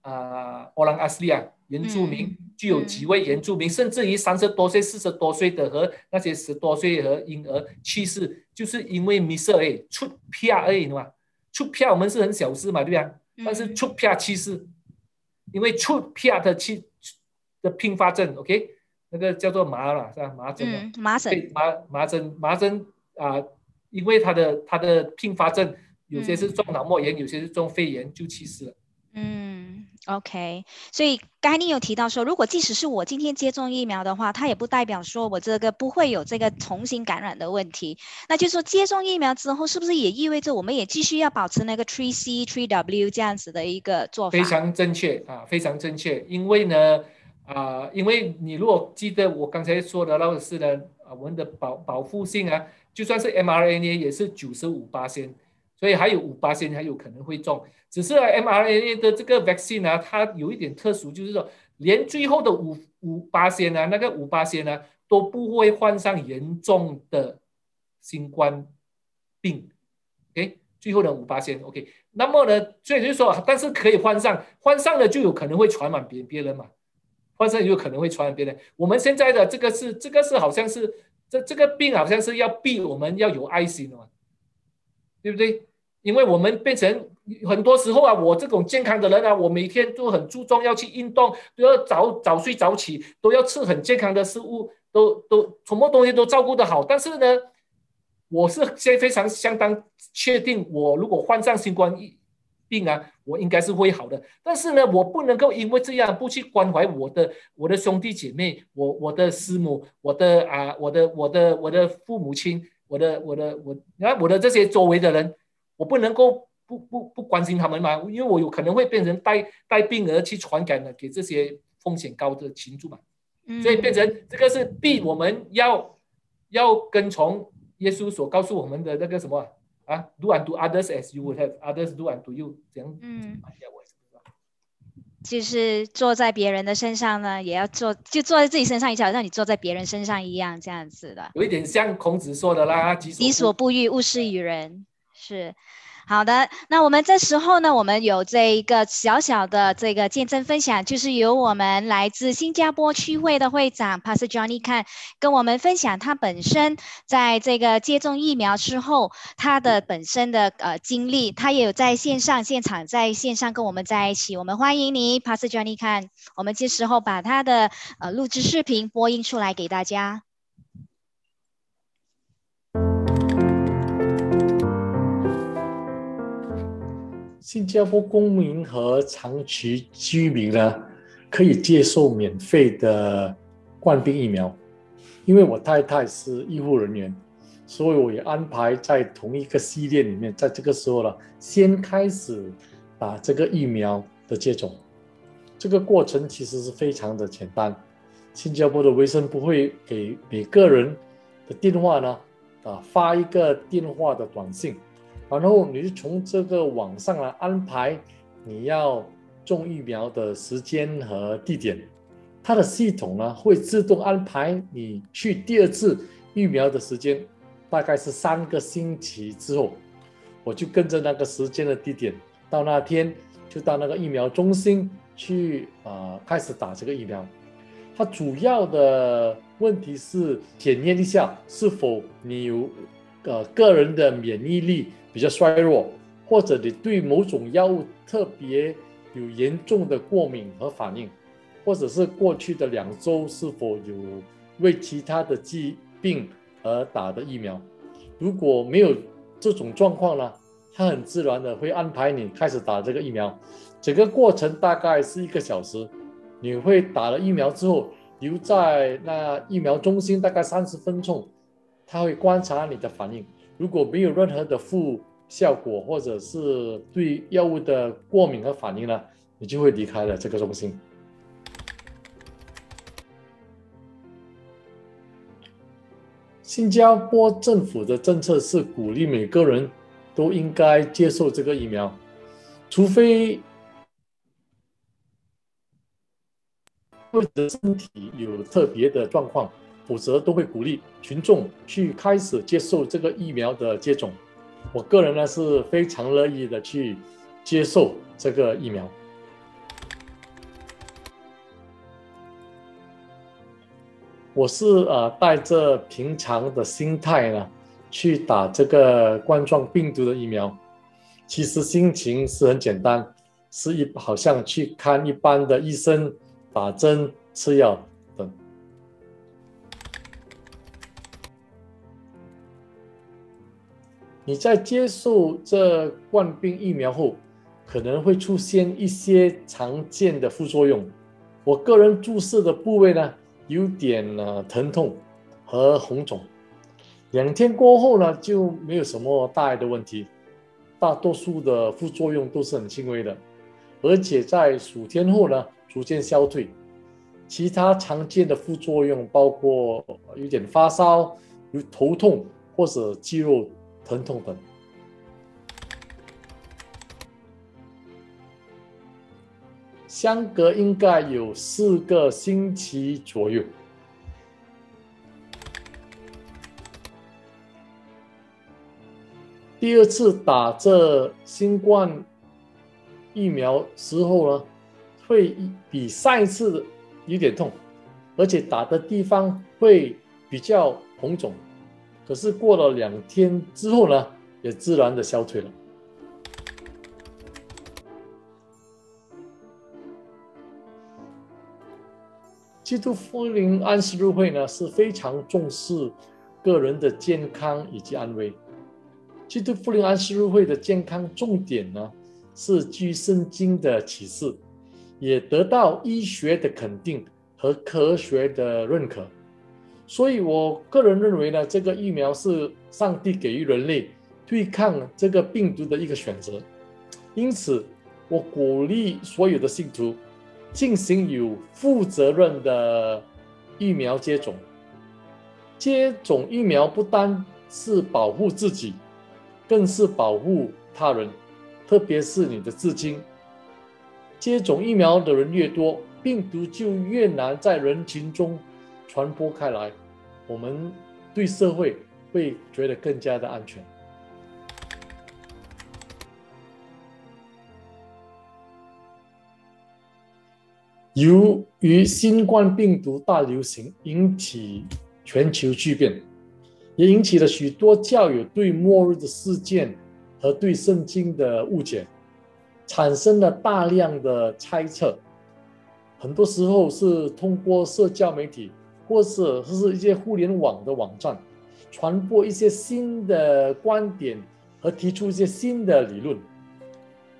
B: 啊欧朗阿斯利亚原住民，具有几位原住民，甚至于三十多岁、四十多岁的和那些十多岁和婴儿去世，就是因为 miss 哎出片而已嘛，出票我们是很小事嘛，对吧？但是出片去世，因为出片的去的并发症，OK，那个叫做麻了是吧？麻疹
A: 嗯，麻疹，
B: 麻麻疹麻疹啊，因为它的它的并发症有些是中脑膜炎，有些是中肺炎就去世了。
A: 嗯，OK，所以刚才你有提到说，如果即使是我今天接种疫苗的话，它也不代表说我这个不会有这个重新感染的问题。那就是说，接种疫苗之后，是不是也意味着我们也继续要保持那个 Three C Three W 这样子的一个做
B: 法？非常正确啊，非常正确。因为呢，啊，因为你如果记得我刚才说的那个是呢，啊，我们的保保护性啊，就算是 mRNA 也是九十五八仙。所以还有五八仙还有可能会中，只是 mRNA 的这个 vaccine 呢，它有一点特殊，就是说连最后的五五八仙呢，那个五八仙呢都不会患上严重的新冠病，OK，最后的五八仙 OK，那么呢，所以就是说，但是可以患上，患上了就有可能会传染别别人嘛，患上有可能会传染别人。我们现在的这个是这个是好像是这这个病好像是要逼我们要有爱心的嘛，对不对？因为我们变成很多时候啊，我这种健康的人啊，我每天都很注重要去运动，都要早早睡早起，都要吃很健康的食物，都都什么东西都照顾得好。但是呢，我是现非常相当确定，我如果患上新冠疫病啊，我应该是会好的。但是呢，我不能够因为这样不去关怀我的我的兄弟姐妹，我我的师母，我的啊我的我的我的父母亲，我的我的我，你看我的这些周围的人。我不能够不不不关心他们嘛，因为我有可能会变成带带病而去传感的给这些风险高的群众嘛，所以变成这个是必我们要要跟从耶稣所告诉我们的那个什么啊，do unto others as you would have others do unto you，这样嗯，
A: 就是坐在别人的身上呢，也要坐就坐在自己身上，一样让你坐在别人身上一样，这样子的，
B: 有一点像孔子说的啦，己
A: 所不欲，勿施于人。是，好的。那我们这时候呢，我们有这一个小小的这个见证分享，就是由我们来自新加坡区会的会长 Pastor Johnny KAN 跟我们分享他本身在这个接种疫苗之后他的本身的呃经历，他也有在线上现场在线上跟我们在一起。我们欢迎你，Pastor Johnny KAN，。我们这时候把他的呃录制视频播映出来给大家。
D: 新加坡公民和长期居民呢，可以接受免费的冠病疫苗。因为我太太是医护人员，所以我也安排在同一个系列里面，在这个时候呢，先开始打这个疫苗的接种。这个过程其实是非常的简单。新加坡的卫生部会给每个人的电话呢，啊，发一个电话的短信。然后你就从这个网上来安排你要种疫苗的时间和地点，它的系统呢会自动安排你去第二次疫苗的时间，大概是三个星期之后，我就跟着那个时间的地点，到那天就到那个疫苗中心去啊开始打这个疫苗。它主要的问题是检验一下是否你有呃个人的免疫力。比较衰弱，或者你对某种药物特别有严重的过敏和反应，或者是过去的两周是否有为其他的疾病而打的疫苗。如果没有这种状况呢，他很自然的会安排你开始打这个疫苗。整个过程大概是一个小时，你会打了疫苗之后留在那疫苗中心大概三十分钟，他会观察你的反应。如果没有任何的副效果，或者是对药物的过敏和反应呢，你就会离开了这个中心。新加坡政府的政策是鼓励每个人都应该接受这个疫苗，除非或者身体有特别的状况，否则都会鼓励群众去开始接受这个疫苗的接种。我个人呢是非常乐意的去接受这个疫苗。我是呃带着平常的心态呢去打这个冠状病毒的疫苗，其实心情是很简单，是一好像去看一般的医生，打针、吃药你在接受这冠病疫苗后，可能会出现一些常见的副作用。我个人注射的部位呢？有点呢疼痛和红肿，两天过后呢就没有什么大碍的问题，大多数的副作用都是很轻微的，而且在数天后呢逐渐消退。其他常见的副作用包括有点发烧、有头痛或者肌肉疼痛等。相隔应该有四个星期左右。第二次打这新冠疫苗时候呢，会比上一次有点痛，而且打的地方会比较红肿。可是过了两天之后呢，也自然的消退了。基督福临安息日会呢是非常重视个人的健康以及安危。基督福临安息日会的健康重点呢是基于圣经的启示，也得到医学的肯定和科学的认可。所以我个人认为呢，这个疫苗是上帝给予人类对抗这个病毒的一个选择。因此，我鼓励所有的信徒。进行有负责任的疫苗接种。接种疫苗不单是保护自己，更是保护他人，特别是你的至亲。接种疫苗的人越多，病毒就越难在人群中传播开来，我们对社会会觉得更加的安全。由于新冠病毒大流行引起全球巨变，也引起了许多教友对末日的事件和对圣经的误解，产生了大量的猜测。很多时候是通过社交媒体，或者是一些互联网的网站，传播一些新的观点和提出一些新的理论，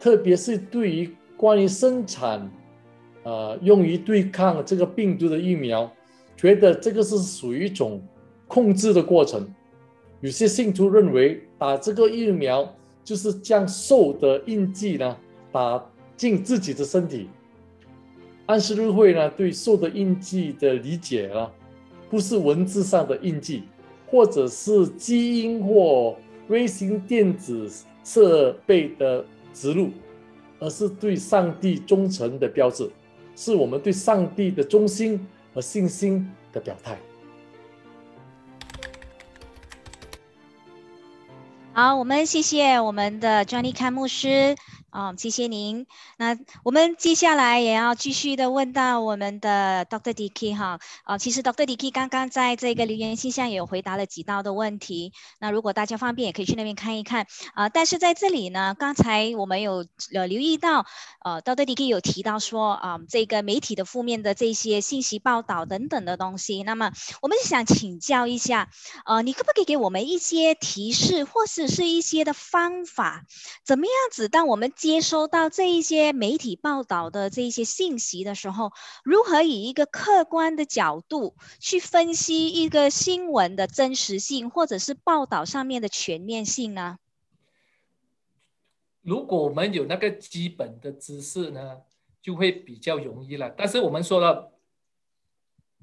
D: 特别是对于关于生产。呃，用于对抗这个病毒的疫苗，觉得这个是属于一种控制的过程。有些信徒认为，打这个疫苗就是将兽的印记呢打进自己的身体。安息日会呢对兽的印记的理解呢，不是文字上的印记，或者是基因或微型电子设备的植入，而是对上帝忠诚的标志。是我们对上帝的忠心和信心的表态。
A: 好，我们谢谢我们的 Johnny 看牧师。啊，谢谢您。那我们接下来也要继续的问到我们的 Dr. Dicky 哈。啊，其实 Dr. Dicky 刚刚在这个留言信箱也有回答了几道的问题。那如果大家方便，也可以去那边看一看。啊，但是在这里呢，刚才我们有呃留意到，呃，Dr. Dicky 有提到说啊，这个媒体的负面的这些信息报道等等的东西。那么我们想请教一下，呃，你可不可以给我们一些提示，或者是一些的方法，怎么样子当我们接收到这一些媒体报道的这一些信息的时候，如何以一个客观的角度去分析一个新闻的真实性，或者是报道上面的全面性呢？
B: 如果我们有那个基本的知识呢，就会比较容易了。但是我们说了，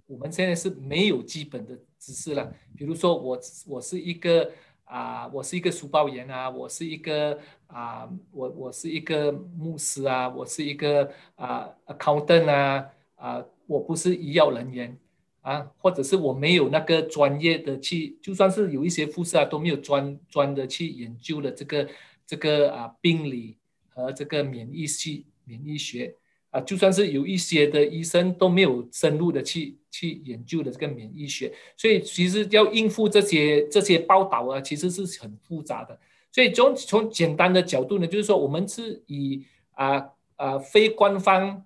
B: 我们现在是没有基本的知识了。比如说，我我是一个。啊，我是一个书报员啊，我是一个啊，我我是一个牧师啊，我是一个啊，accountant 啊，啊，我不是医药人员啊，或者是我没有那个专业的去，就算是有一些护士啊都没有专专的去研究的这个这个啊病理和这个免疫系免疫学就算是有一些的医生都没有深入的去去研究的这个免疫学，所以其实要应付这些这些报道啊，其实是很复杂的。所以从从简单的角度呢，就是说我们是以啊啊非官方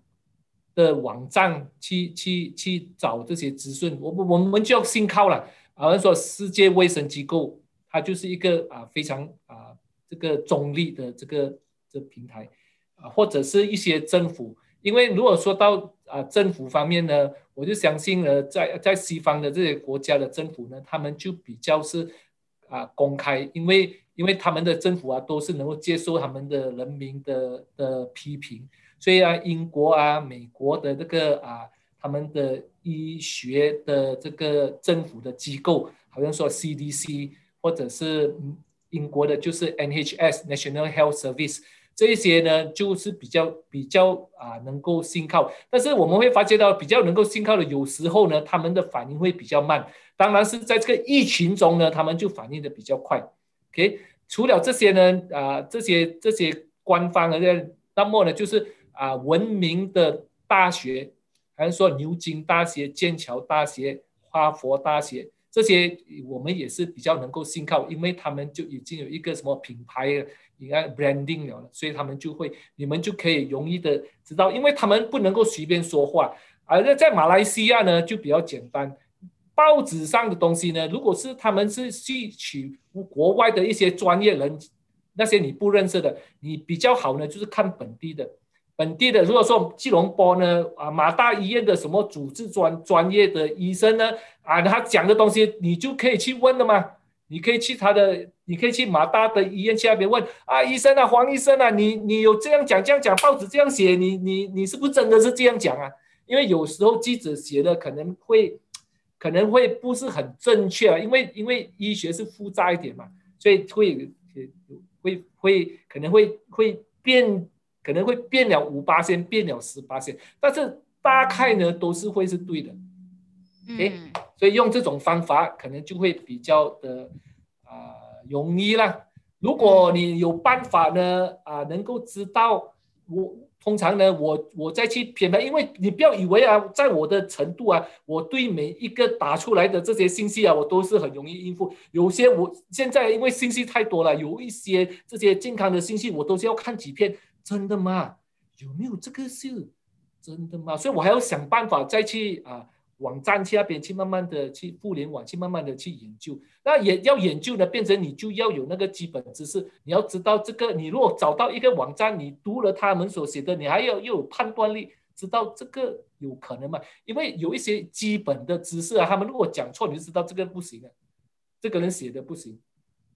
B: 的网站去去去找这些资讯，我我我们就要信靠了。好像说世界卫生机构，它就是一个啊非常啊这个中立的这个这平台啊，或者是一些政府。因为如果说到啊政府方面呢，我就相信呢，在在西方的这些国家的政府呢，他们就比较是啊公开，因为。因为他们的政府啊，都是能够接受他们的人民的的批评，所以啊，英国啊、美国的这个啊，他们的医学的这个政府的机构，好像说 CDC 或者是英国的，就是 NHS National Health Service 这些呢，就是比较比较啊能够信靠。但是我们会发觉到，比较能够信靠的，有时候呢，他们的反应会比较慢。当然是在这个疫情中呢，他们就反应的比较快。OK，除了这些呢，啊，这些这些官方的，那么呢，就是啊，闻名的大学，还是说牛津大学、剑桥大学、哈佛大学这些，我们也是比较能够信靠，因为他们就已经有一个什么品牌，你看 branding 了，所以他们就会，你们就可以容易的知道，因为他们不能够随便说话，而在在马来西亚呢，就比较简单。报纸上的东西呢？如果是他们是吸取国外的一些专业人，那些你不认识的，你比较好呢，就是看本地的。本地的，如果说吉隆坡呢，啊，马大医院的什么主治专专业的医生呢，啊，他讲的东西你就可以去问的嘛。你可以去他的，你可以去马大的医院去那边问啊，医生啊，黄医生啊，你你有这样讲这样讲，报纸这样写，你你你是不是真的是这样讲啊？因为有时候记者写的可能会。可能会不是很正确啊，因为因为医学是复杂一点嘛，所以会会会可能会会变，可能会变了五八线，变了十八线，但是大概呢都是会是对的，哎，所以用这种方法可能就会比较的啊容易啦。如果你有办法呢啊，能够知道我。通常呢，我我再去偏判，因为你不要以为啊，在我的程度啊，我对每一个打出来的这些信息啊，我都是很容易应付。有些我现在因为信息太多了，有一些这些健康的信息，我都是要看几篇。真的吗？有没有这个事真的吗？所以我还要想办法再去啊。网站去那边去慢慢的去互联网去慢慢的去研究，那也要研究呢，变成你就要有那个基本知识，你要知道这个，你如果找到一个网站，你读了他们所写的，你还要又有判断力，知道这个有可能吗？因为有一些基本的知识啊，他们如果讲错，你就知道这个不行啊，这个人写的不行。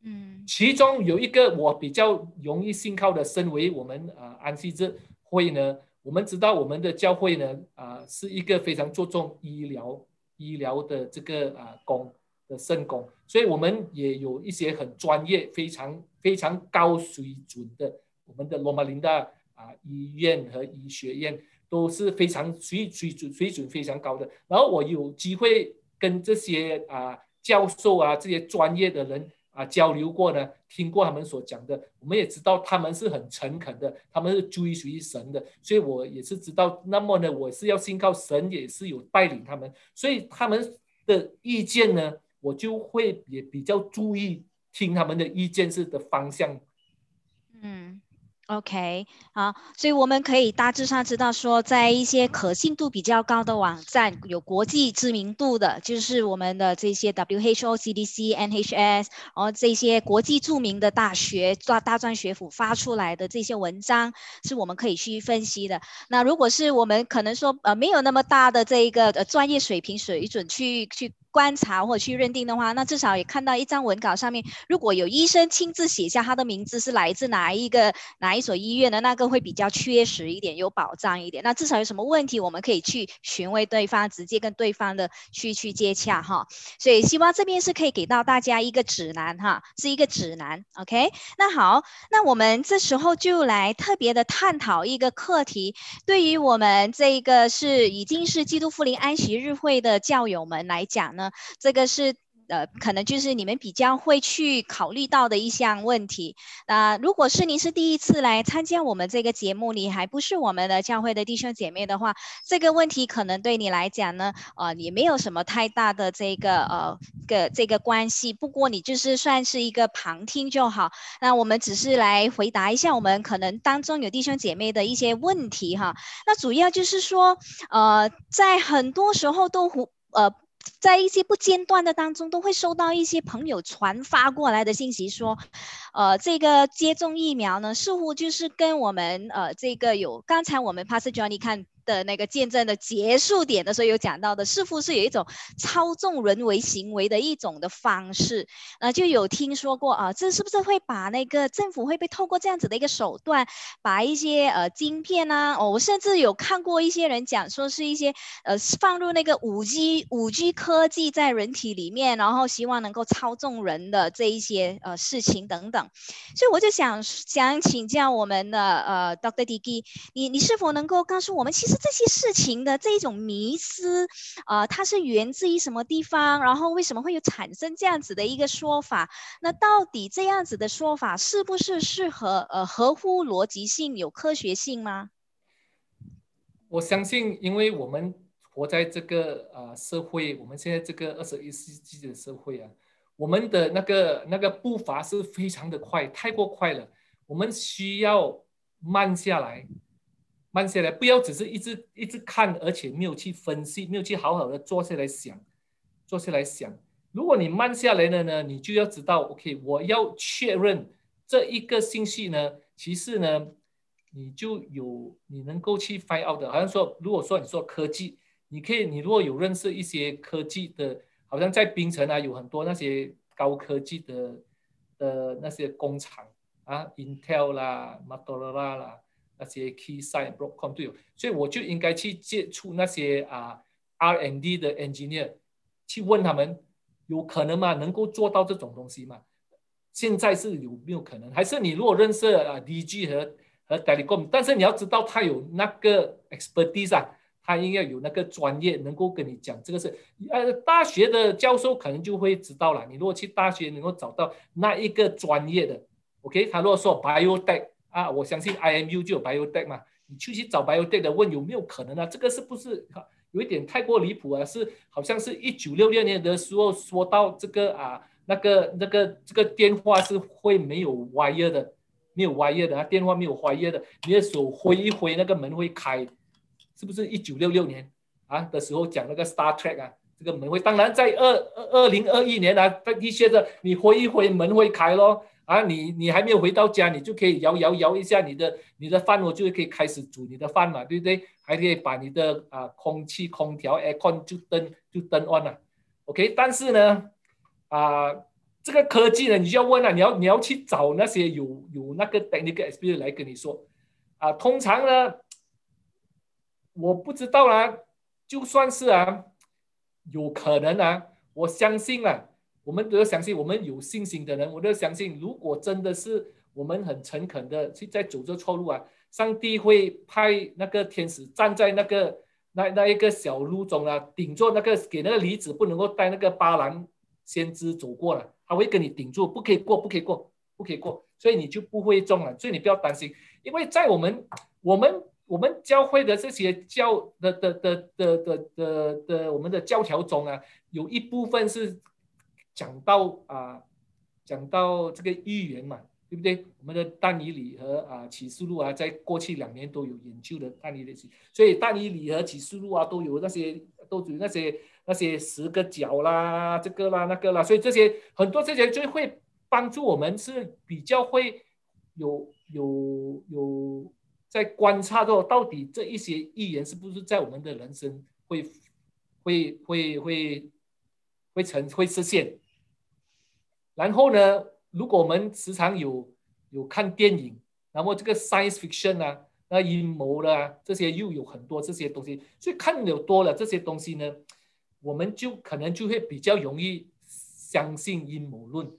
B: 嗯，其中有一个我比较容易信靠的，身为我们啊安息日会呢。我们知道我们的教会呢，啊，是一个非常注重医疗医疗的这个啊工的圣工，所以我们也有一些很专业、非常非常高水准的我们的罗马林达啊医院和医学院都是非常水水准水准非常高的。然后我有机会跟这些啊教授啊这些专业的人。啊，交流过呢，听过他们所讲的，我们也知道他们是很诚恳的，他们是追随神的，所以我也是知道。那么呢，我是要信靠神，也是有带领他们，所以他们的意见呢，我就会也比较注意听他们的意见是的方向。
A: 嗯。OK，好，所以我们可以大致上知道说，在一些可信度比较高的网站，有国际知名度的，就是我们的这些 WHO、CDC、NHS，然后这些国际著名的大学大大专学府发出来的这些文章，是我们可以去分析的。那如果是我们可能说呃没有那么大的这一个呃专业水平水准去去。观察或去认定的话，那至少也看到一张文稿上面，如果有医生亲自写下他的名字是来自哪一个哪哪一所医院的？那个会比较确实一点，有保障一点。那至少有什么问题，我们可以去询问对方，直接跟对方的去去接洽哈。所以希望这边是可以给到大家一个指南哈，是一个指南。OK，那好，那我们这时候就来特别的探讨一个课题，对于我们这个是已经是基督复临安息日会的教友们来讲呢，这个是。呃，可能就是你们比较会去考虑到的一项问题。那如果是您是第一次来参加我们这个节目，你还不是我们的教会的弟兄姐妹的话，这个问题可能对你来讲呢，呃，也没有什么太大的这个呃个这个关系。不过你就是算是一个旁听就好。那我们只是来回答一下我们可能当中有弟兄姐妹的一些问题哈。那主要就是说，呃，在很多时候都呃。在一些不间断的当中，都会收到一些朋友传发过来的信息，说，呃，这个接种疫苗呢，似乎就是跟我们呃这个有刚才我们 Pastor Johnny 看。的那个见证的结束点的时候有讲到的，似乎是有一种操纵人为行为的一种的方式，呃，就有听说过啊，这是不是会把那个政府会被透过这样子的一个手段，把一些呃晶片啊，哦，我甚至有看过一些人讲说是一些呃放入那个五 G 五 G 科技在人体里面，然后希望能够操纵人的这一些呃事情等等，所以我就想想请教我们的呃 Doctor Digi，你你是否能够告诉我们，其实。这些事情的这一种迷思，呃，它是源自于什么地方？然后为什么会有产生这样子的一个说法？那到底这样子的说法是不是适合呃合乎逻辑性、有科学性吗？
B: 我相信，因为我们活在这个呃社会，我们现在这个二十一世纪的社会啊，我们的那个那个步伐是非常的快，太过快了，我们需要慢下来。慢下来，不要只是一直一直看，而且没有去分析，没有去好好的坐下来想，坐下来想。如果你慢下来了呢，你就要知道，OK，我要确认这一个信息呢，其实呢，你就有你能够去 find out 的。好像说，如果说你说科技，你可以，你如果有认识一些科技的，好像在槟城啊，有很多那些高科技的的那些工厂啊，Intel 啦，Motorola 啦。那些 key site broadcom 都有，所以我就应该去接触那些啊 R&D 的 engineer，去问他们有可能吗？能够做到这种东西吗？现在是有没有可能？还是你如果认识啊 DG 和和 telecom，但是你要知道他有那个 expertise 啊，他应该有那个专业能够跟你讲这个是呃大学的教授可能就会知道了。你如果去大学能够找到那一个专业的，OK，他如果说 biotech。啊，我相信 IMU 就有 biotech 嘛，你去去找 biotech 的问有没有可能啊？这个是不是有一点太过离谱啊？是好像是一九六六年的时候说到这个啊，那个那个这个电话是会没有 wire 的，没有 wire 的啊，电话没有 wire 的，你的手挥一挥那个门会开，是不是一九六六年啊的时候讲那个 Star Trek 啊，这个门会，当然在二二二零二一年啊，的确的你挥一挥门会开咯。啊，你你还没有回到家，你就可以摇摇摇一下你的你的饭，我就可以开始煮你的饭嘛，对不对？还可以把你的啊空气空调 aircon 就灯就灯 on 了，OK。但是呢，啊这个科技呢，你就要问了，你要你要去找那些有有那个 technical expert 来跟你说，啊，通常呢，我不知道啦，就算是啊，有可能啊，我相信啊。我们都要相信，我们有信心的人，我都要相信，如果真的是我们很诚恳的去在走这错路啊，上帝会派那个天使站在那个那那一个小路中啊，顶住那个给那个离子不能够带那个巴兰先知走过了，他会跟你顶住，不可以过，不可以过，不可以过，所以你就不会中了，所以你不要担心，因为在我们我们我们教会的这些教的的的的的的的我们的教条中啊，有一部分是。讲到啊，讲到这个预言嘛，对不对？我们的但尼里和啊启示录啊，在过去两年都有研究的但尼里，所以但尼里和启示录啊，都有那些都有那些那些十个角啦，这个啦那个啦，所以这些很多这些就会帮助我们是比较会有有有在观察到到底这一些预言是不是在我们的人生会会会会会成会实现。然后呢，如果我们时常有有看电影那么这个 science fiction 啊，那阴谋啦，这些又有很多这些东西，所以看的多了这些东西呢，我们就可能就会比较容易相信阴谋论。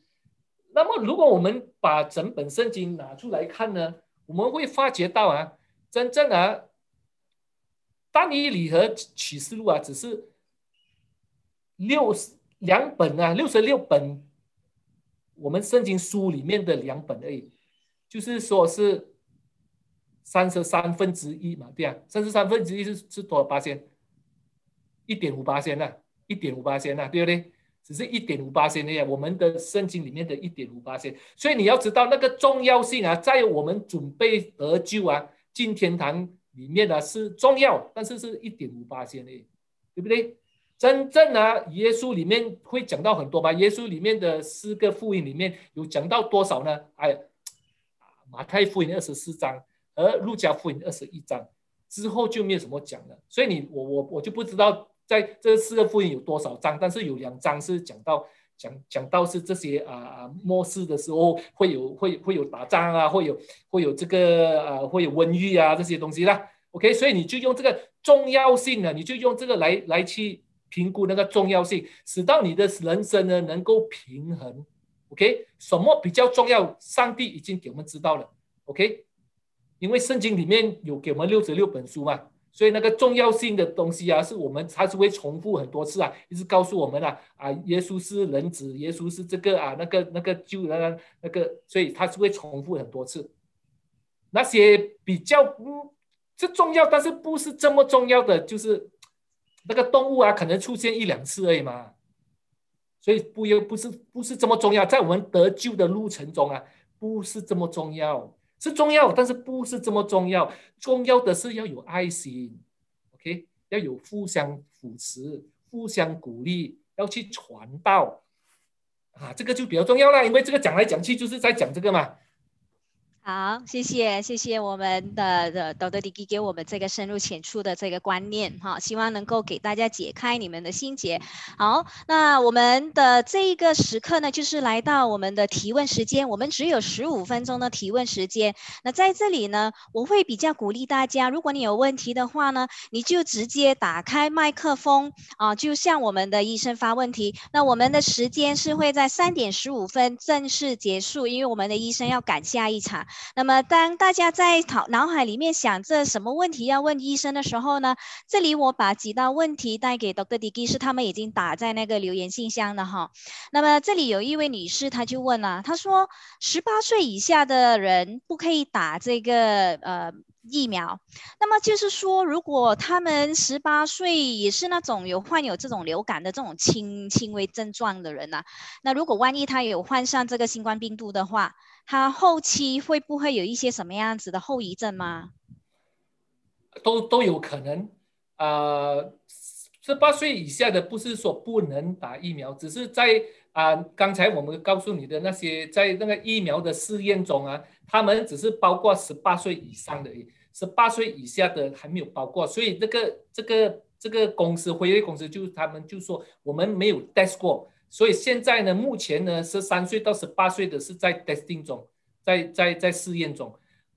B: 那么如果我们把整本圣经拿出来看呢，我们会发觉到啊，真正啊，但以理和启示录啊，只是六十两本啊，六十六本，我们圣经书里面的两本而已。就是说，是三十三分之一嘛，对啊，三十三分之一是是多少八千？一点五八千呐，一点五八千呐，对不对？只是一点五八千的呀，我们的圣经里面的一点五八千，所以你要知道那个重要性啊，在我们准备得救啊，进天堂里面呢是重要，但是是一点五八千的，对不对？真正啊，耶稣里面会讲到很多吧？耶稣里面的四个福音里面有讲到多少呢？哎。马太福音二十四章，而路加福音二十一章之后就没有什么讲了，所以你我我我就不知道在这四个福音有多少章，但是有两章是讲到讲讲到是这些啊啊末世的时候会有会会有打仗啊，会有会有这个啊会有瘟疫啊这些东西啦。OK，所以你就用这个重要性呢，你就用这个来来去评估那个重要性，使到你的人生呢能够平衡。OK，什么比较重要？上帝已经给我们知道了。OK，因为圣经里面有给我们六十六本书嘛，所以那个重要性的东西啊，是我们还是会重复很多次啊，一直告诉我们啊啊，耶稣是人子，耶稣是这个啊那个那个救那个那个，所以他是会重复很多次。那些比较嗯，这重要，但是不是这么重要的，就是那个动物啊，可能出现一两次而已嘛。所以不又不是不是这么重要，在我们得救的路程中啊，不是这么重要，是重要，但是不是这么重要。重要的是要有爱心，OK，要有互相扶持、互相鼓励，要去传道啊，这个就比较重要了，因为这个讲来讲去就是在讲这个嘛。
A: 好，谢谢谢谢我们的的豆豆弟弟给我们这个深入浅出的这个观念哈，希望能够给大家解开你们的心结。好，那我们的这一个时刻呢，就是来到我们的提问时间，我们只有十五分钟的提问时间。那在这里呢，我会比较鼓励大家，如果你有问题的话呢，你就直接打开麦克风啊，就向我们的医生发问题。那我们的时间是会在三点十五分正式结束，因为我们的医生要赶下一场。那么，当大家在脑脑海里面想着什么问题要问医生的时候呢？这里我把几道问题带给 Dr. d i g 是他们已经打在那个留言信箱的哈。那么这里有一位女士，她就问了，她说：十八岁以下的人不可以打这个呃疫苗。那么就是说，如果他们十八岁也是那种有患有这种流感的这种轻轻微症状的人呢，那如果万一他有患上这个新冠病毒的话，他后期会不会有一些什么样子的后遗症吗？
B: 都都有可能。呃，十八岁以下的不是说不能打疫苗，只是在啊，刚才我们告诉你的那些在那个疫苗的试验中啊，他们只是包括十八岁以上的，十八岁以下的还没有包括。所以这个这个这个公司辉瑞公司就他们就说我们没有 test 过。所以现在呢，目前呢，十三岁到十八岁的是在 testing 中，在在在试验中，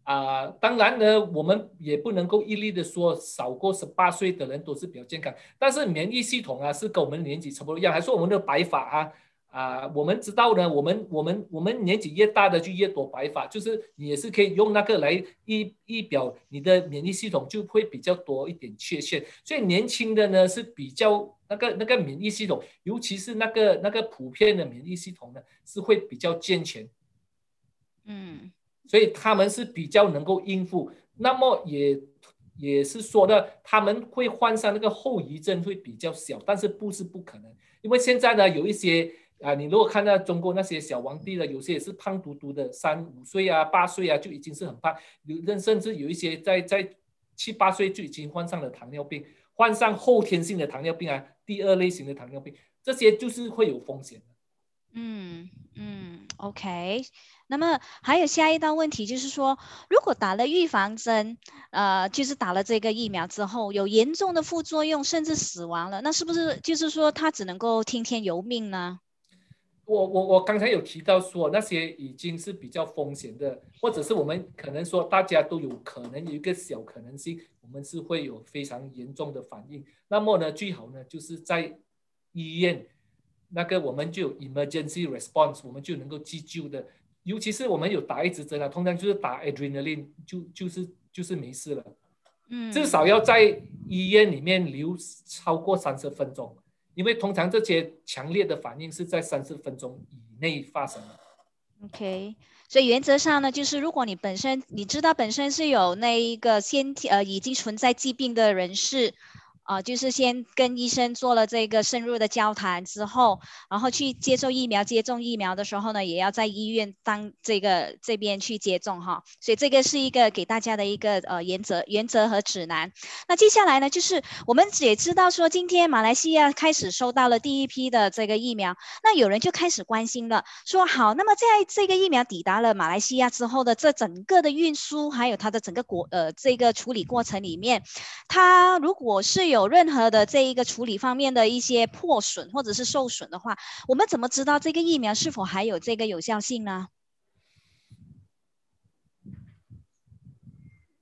B: 啊，当然呢，我们也不能够一律的说少过十八岁的人都是比较健康，但是免疫系统啊是跟我们年纪差不多一样，还是我们的白发啊。啊，我们知道呢，我们我们我们年纪越大的就越多白发，就是你也是可以用那个来一一表你的免疫系统就会比较多一点缺陷，所以年轻的呢是比较那个那个免疫系统，尤其是那个那个普遍的免疫系统呢是会比较健全，
A: 嗯，
B: 所以他们是比较能够应付，那么也也是说的他们会患上那个后遗症会比较小，但是不是不可能，因为现在呢有一些。啊，你如果看到中国那些小皇帝了，有些也是胖嘟嘟的，三五岁啊、八岁啊就已经是很胖，有甚至有一些在在七八岁就已经患上了糖尿病，患上后天性的糖尿病啊，第二类型的糖尿病，这些就是会有风险的。
A: 嗯嗯，OK。那么还有下一道问题就是说，如果打了预防针，呃，就是打了这个疫苗之后有严重的副作用，甚至死亡了，那是不是就是说他只能够听天由命呢？
B: 我我我刚才有提到说那些已经是比较风险的，或者是我们可能说大家都有可能有一个小可能性，我们是会有非常严重的反应。那么呢，最好呢就是在医院那个我们就有 emergency response，我们就能够急救的。尤其是我们有打一支针啊，通常就是打 adrenaline，就就是就是没事了。
A: 嗯，
B: 至少要在医院里面留超过三十分钟，因为通常这些强烈的反应是在三十分钟以内发生的。
A: OK，所以原则上呢，就是如果你本身你知道本身是有那一个先天呃已经存在疾病的人士。啊，就是先跟医生做了这个深入的交谈之后，然后去接受疫苗，接种疫苗的时候呢，也要在医院当这个这边去接种哈。所以这个是一个给大家的一个呃原则、原则和指南。那接下来呢，就是我们也知道说，今天马来西亚开始收到了第一批的这个疫苗，那有人就开始关心了，说好，那么在这个疫苗抵达了马来西亚之后的这整个的运输，还有它的整个国呃这个处理过程里面，它如果是有有任何的这一个处理方面的一些破损或者是受损的话，我们怎么知道这个疫苗是否还有这个有效性呢？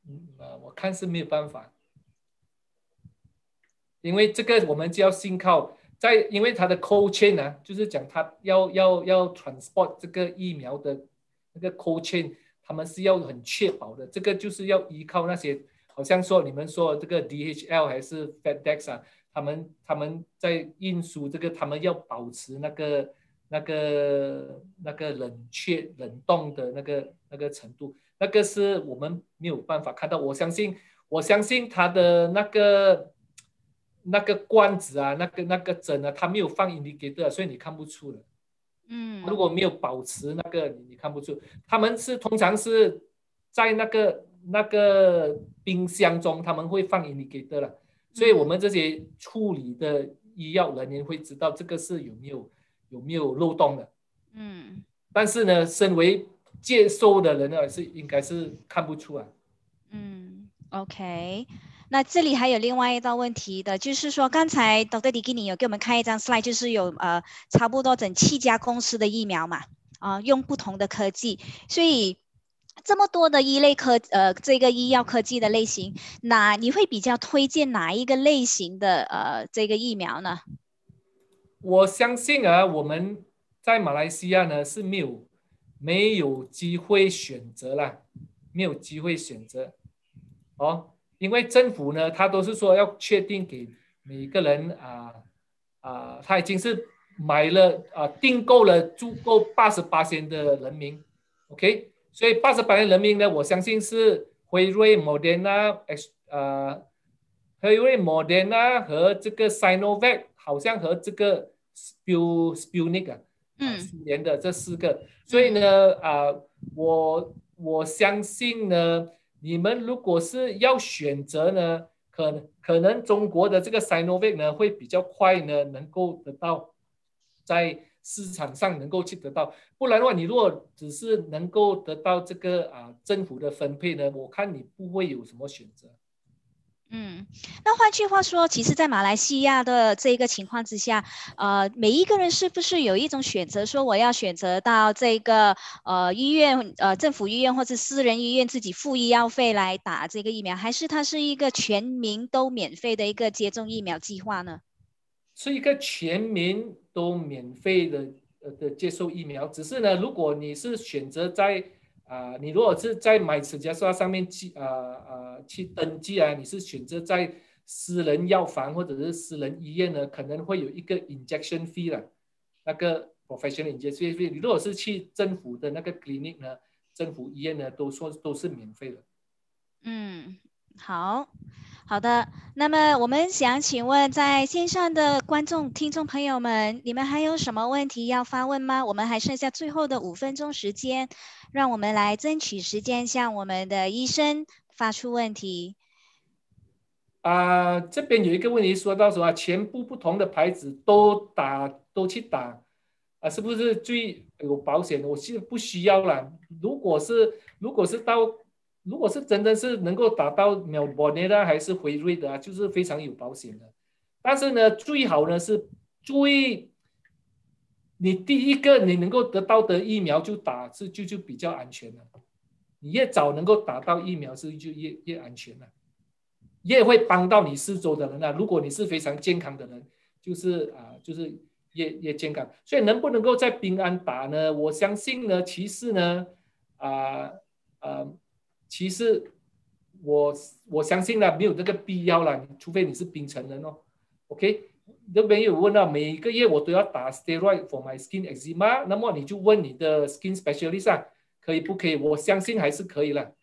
B: 嗯，呃，我看是没有办法，因为这个我们就要信靠在，因为它的 cold chain 呢、就是讲它要要要 transport 这个疫苗的那个 cold chain，他们是要很确保的，这个就是要依靠那些。好像说你们说这个 DHL 还是 FedEx 啊，他们他们在运输这个，他们要保持那个那个那个冷却冷冻的那个那个程度，那个是我们没有办法看到。我相信我相信他的那个那个罐子啊，那个那个针啊，他没有放 indicator，所以你看不出的。
A: 嗯，
B: 如果没有保持那个，你你看不出。他们是通常是在那个。那个冰箱中他们会放 indicator 了，所以我们这些处理的医药人员会知道这个是有没有有没有漏洞的。
A: 嗯，
B: 但是呢，身为接收的人呢，是应该是看不出来。
A: 嗯，OK。那这里还有另外一道问题的，就是说刚才 Dr. d i g i n i 有给我们看一张 slide，就是有呃差不多整七家公司的疫苗嘛，啊、呃，用不同的科技，所以。这么多的一类科呃，这个医药科技的类型，哪你会比较推荐哪一个类型的呃这个疫苗呢？
B: 我相信啊，我们在马来西亚呢是没有没有机会选择了，没有机会选择哦，因为政府呢，他都是说要确定给每个人啊啊，他已经是买了啊订购了足够八十八千的人民，OK。所以八十八万人民呢，我相信是辉瑞、莫德纳、X 呃，辉瑞、莫德纳和这个 Sinovac，好像和这个 Spu Sputnik 啊，
A: 嗯，
B: 苏联的这四个。所以呢，啊、呃，我我相信呢，你们如果是要选择呢，可能可能中国的这个 Sinovac 呢会比较快呢，能够得到在。市场上能够去得到，不然的话，你如果只是能够得到这个啊政府的分配呢，我看你不会有什么选择。
A: 嗯，那换句话说，其实，在马来西亚的这个情况之下，呃，每一个人是不是有一种选择，说我要选择到这个呃医院呃政府医院或者私人医院自己付医药费来打这个疫苗，还是它是一个全民都免费的一个接种疫苗计划呢？
B: 是一个全民都免费的呃的接受疫苗，只是呢，如果你是选择在啊、你如果是在买此家刷上面去啊啊去登记啊，你是选择在私人药房或者是私人医院呢，可能会有一个 injection fee 了，那个 professional injection fee。你如果是去政府的那个 clinic 呢，政府医院呢，都说都是免费的。
A: 嗯，好。好的，那么我们想请问在线上的观众、听众朋友们，你们还有什么问题要发问吗？我们还剩下最后的五分钟时间，让我们来争取时间向我们的医生发出问题。
B: 啊、呃，这边有一个问题说到说啊，全部不同的牌子都打都去打，啊，是不是最有保险？我其实不需要了。如果是如果是到如果是真的是能够打到 Melbourne 还是辉瑞的啊，就是非常有保险的。但是呢，最好呢是注意你第一个你能够得到的疫苗就打是就就比较安全了。你越早能够打到疫苗是就越越安全了，越会帮到你四周的人啊。如果你是非常健康的人，就是啊就是越越健康。所以能不能够在平安打呢？我相信呢，其实呢啊啊其实我我相信呢没有这个必要了，除非你是冰城人哦。OK。那边有问到每个月我都要打 steroid for my skin eczema，那么你就问你的 skin specialist 啊，可以不可以？我相信还是可以了。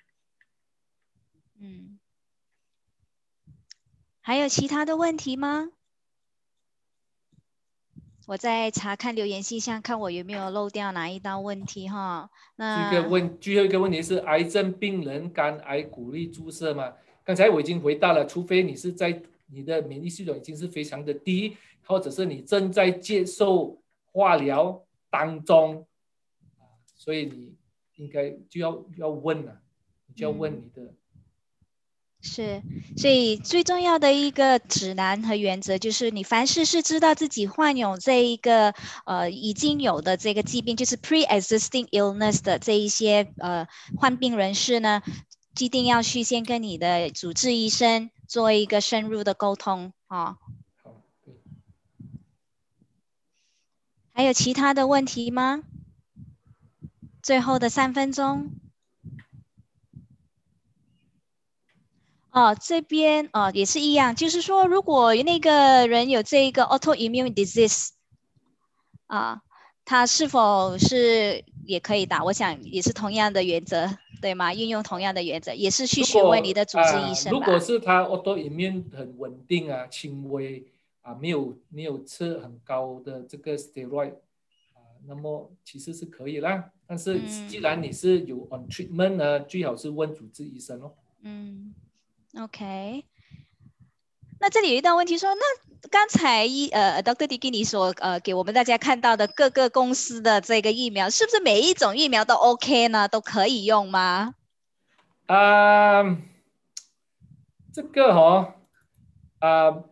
A: 嗯，还有其他的问题吗？我在查看留言信箱，看我有没有漏掉哪一道问题哈。那
B: 一个问最后一个问题是：癌症病人肝癌鼓励注射吗？刚才我已经回答了，除非你是在。你的免疫系统已经是非常的低，或者是你正在接受化疗当中，所以你应该就要要问了，你就要问你的。
A: 是，所以最重要的一个指南和原则就是，你凡事是知道自己患有这一个呃已经有的这个疾病，就是 pre-existing illness 的这一些呃患病人士呢，一定要去先跟你的主治医生。做一个深入的沟通啊。好，还有其他的问题吗？最后的三分钟。哦，这边哦也是一样，就是说，如果那个人有这一个 autoimmune disease，啊，他是否是也可以打？我想也是同样的原则。对吗？运用同样的原则，也是去询问你的主治医生
B: 如果是他 autoimmune 很稳定啊，轻微啊，没有没有吃很高的这个 steroid 啊，那么其实是可以啦。但是既然你是有 on treatment 呢，最好是问主治医生哦。
A: 嗯，OK。那这里有一道问题说，那刚才一呃，Dr. D 给你所呃给我们大家看到的各个公司的这个疫苗，是不是每一种疫苗都 OK 呢？都可以用吗？
B: 啊，这个哦，啊，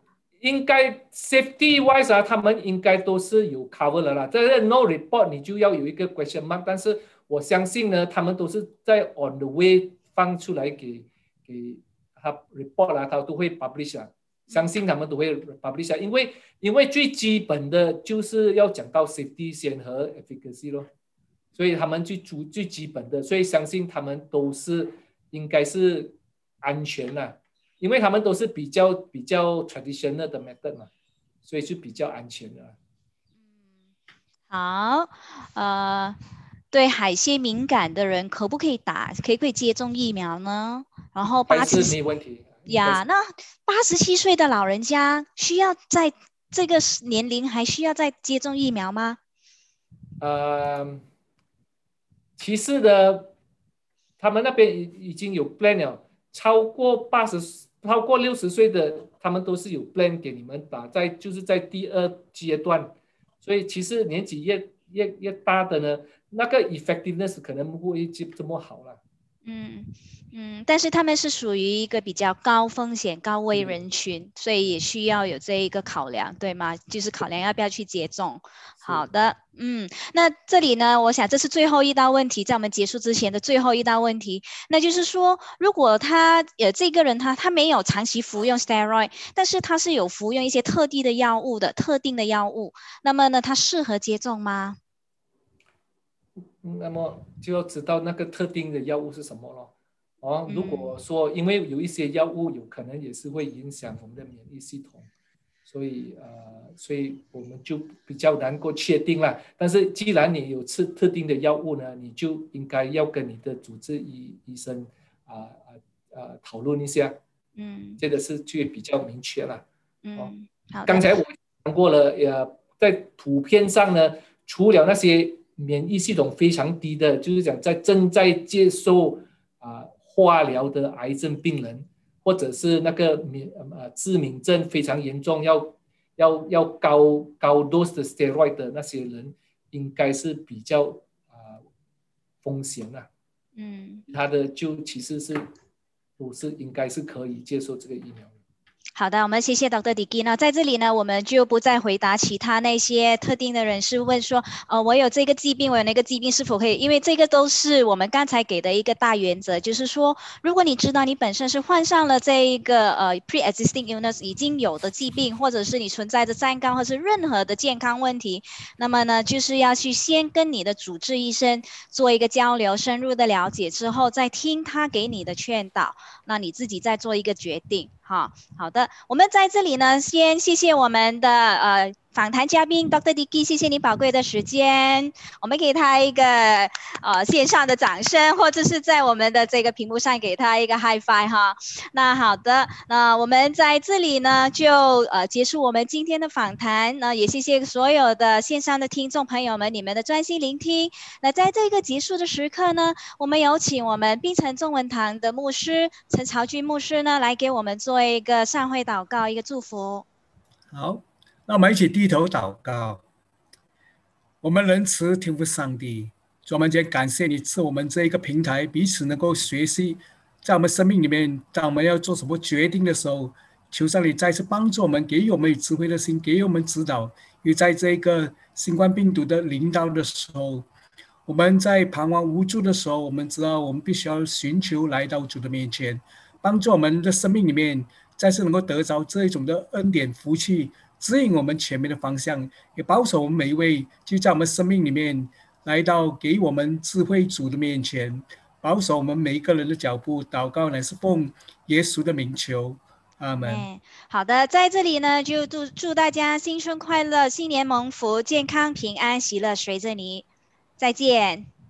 B: 应该 safety wise 啊，他们应该都是有 cover 的啦。这个 no report 你就要有一个 question mark，但是我相信呢，他们都是在 on the way 放出来给给他 report 啦，他都会 publish 啊。相信他们都会 publish 啊因为因为最基本的就是要讲到 safety 先和 efficacy 咯，所以他们最主最基本的，所以相信他们都是应该是安全的，因为他们都是比较比较 traditional 的 method 嘛，所以是比较安全的。
A: 好，呃，对海鲜敏感的人可不可以打？可以可以接种疫苗呢？然后八
B: 十没问题。
A: 呀，那八十七岁的老人家需要在这个年龄还需要再接种疫苗吗？
B: 呃，其实的，他们那边已已经有 plan 了，超过八十、超过六十岁的，他们都是有 plan 给你们打，在就是在第二阶段，所以其实年纪越越越大的呢，那个 effectiveness 可能不会这这么好了。
A: 嗯。嗯，但是他们是属于一个比较高风险、高危人群，所以也需要有这一个考量，对吗？就是考量要不要去接种。好的，嗯，那这里呢，我想这是最后一道问题，在我们结束之前的最后一道问题，那就是说，如果他呃这个人他他没有长期服用 steroid，但是他是有服用一些特定的药物的特定的药物，那么呢，他适合接种吗？
B: 那么就要知道那个特定的药物是什么了。哦，如果说因为有一些药物有可能也是会影响我们的免疫系统，所以呃，所以我们就比较难够确定了。但是既然你有吃特定的药物呢，你就应该要跟你的主治医医生啊啊啊讨论一下，嗯，这个是就比较明确了。
A: 嗯，好。
B: 刚才我讲过了，呃，在图片上呢，除了那些免疫系统非常低的，就是讲在正在接受啊。化疗的癌症病人，或者是那个免呃致敏症非常严重，要要要高高 dose 的 steroid 的那些人，应该是比较啊风险啊。
A: 嗯，
B: 他的就其实是不是应该是可以接受这个疫苗。
A: 好的，我们谢谢 Dr. Dicky 那在这里呢，我们就不再回答其他那些特定的人士问说，呃，我有这个疾病，我有那个疾病是否可以？因为这个都是我们刚才给的一个大原则，就是说，如果你知道你本身是患上了这一个呃 pre-existing illness 已经有的疾病，或者是你存在着三高或是任何的健康问题，那么呢，就是要去先跟你的主治医生做一个交流，深入的了解之后，再听他给你的劝导，那你自己再做一个决定。好好的，我们在这里呢，先谢谢我们的呃访谈嘉宾 Dr. Dicky，谢谢你宝贵的时间，我们给他一个呃线上的掌声，或者是在我们的这个屏幕上给他一个 High Five 哈。那好的，那我们在这里呢就呃结束我们今天的访谈，那也谢谢所有的线上的听众朋友们，你们的专心聆听。那在这个结束的时刻呢，我们有请我们冰城中文堂的牧师陈朝军牧师呢来给我们做。一个上会祷告，一个祝福。
E: 好，那我们一起低头祷告。我们仁慈天父上帝，专门间感谢你赐我们这一个平台，彼此能够学习，在我们生命里面，当我们要做什么决定的时候，求上帝再次帮助我们，给予我们智慧的心，给予我们指导。因为在这一个新冠病毒的领导的时候，我们在彷徨无助的时候，我们知道我们必须要寻求来到主的面前。帮助我们的生命里面再次能够得着这一种的恩典福气，指引我们前面的方向，也保守我们每一位就在我们生命里面来到给我们智慧主的面前，保守我们每一个人的脚步。祷告乃是奉耶稣的名求，阿门。
A: 好的，在这里呢，就祝祝大家新春快乐，新年蒙福，健康平安喜乐随着你，再见。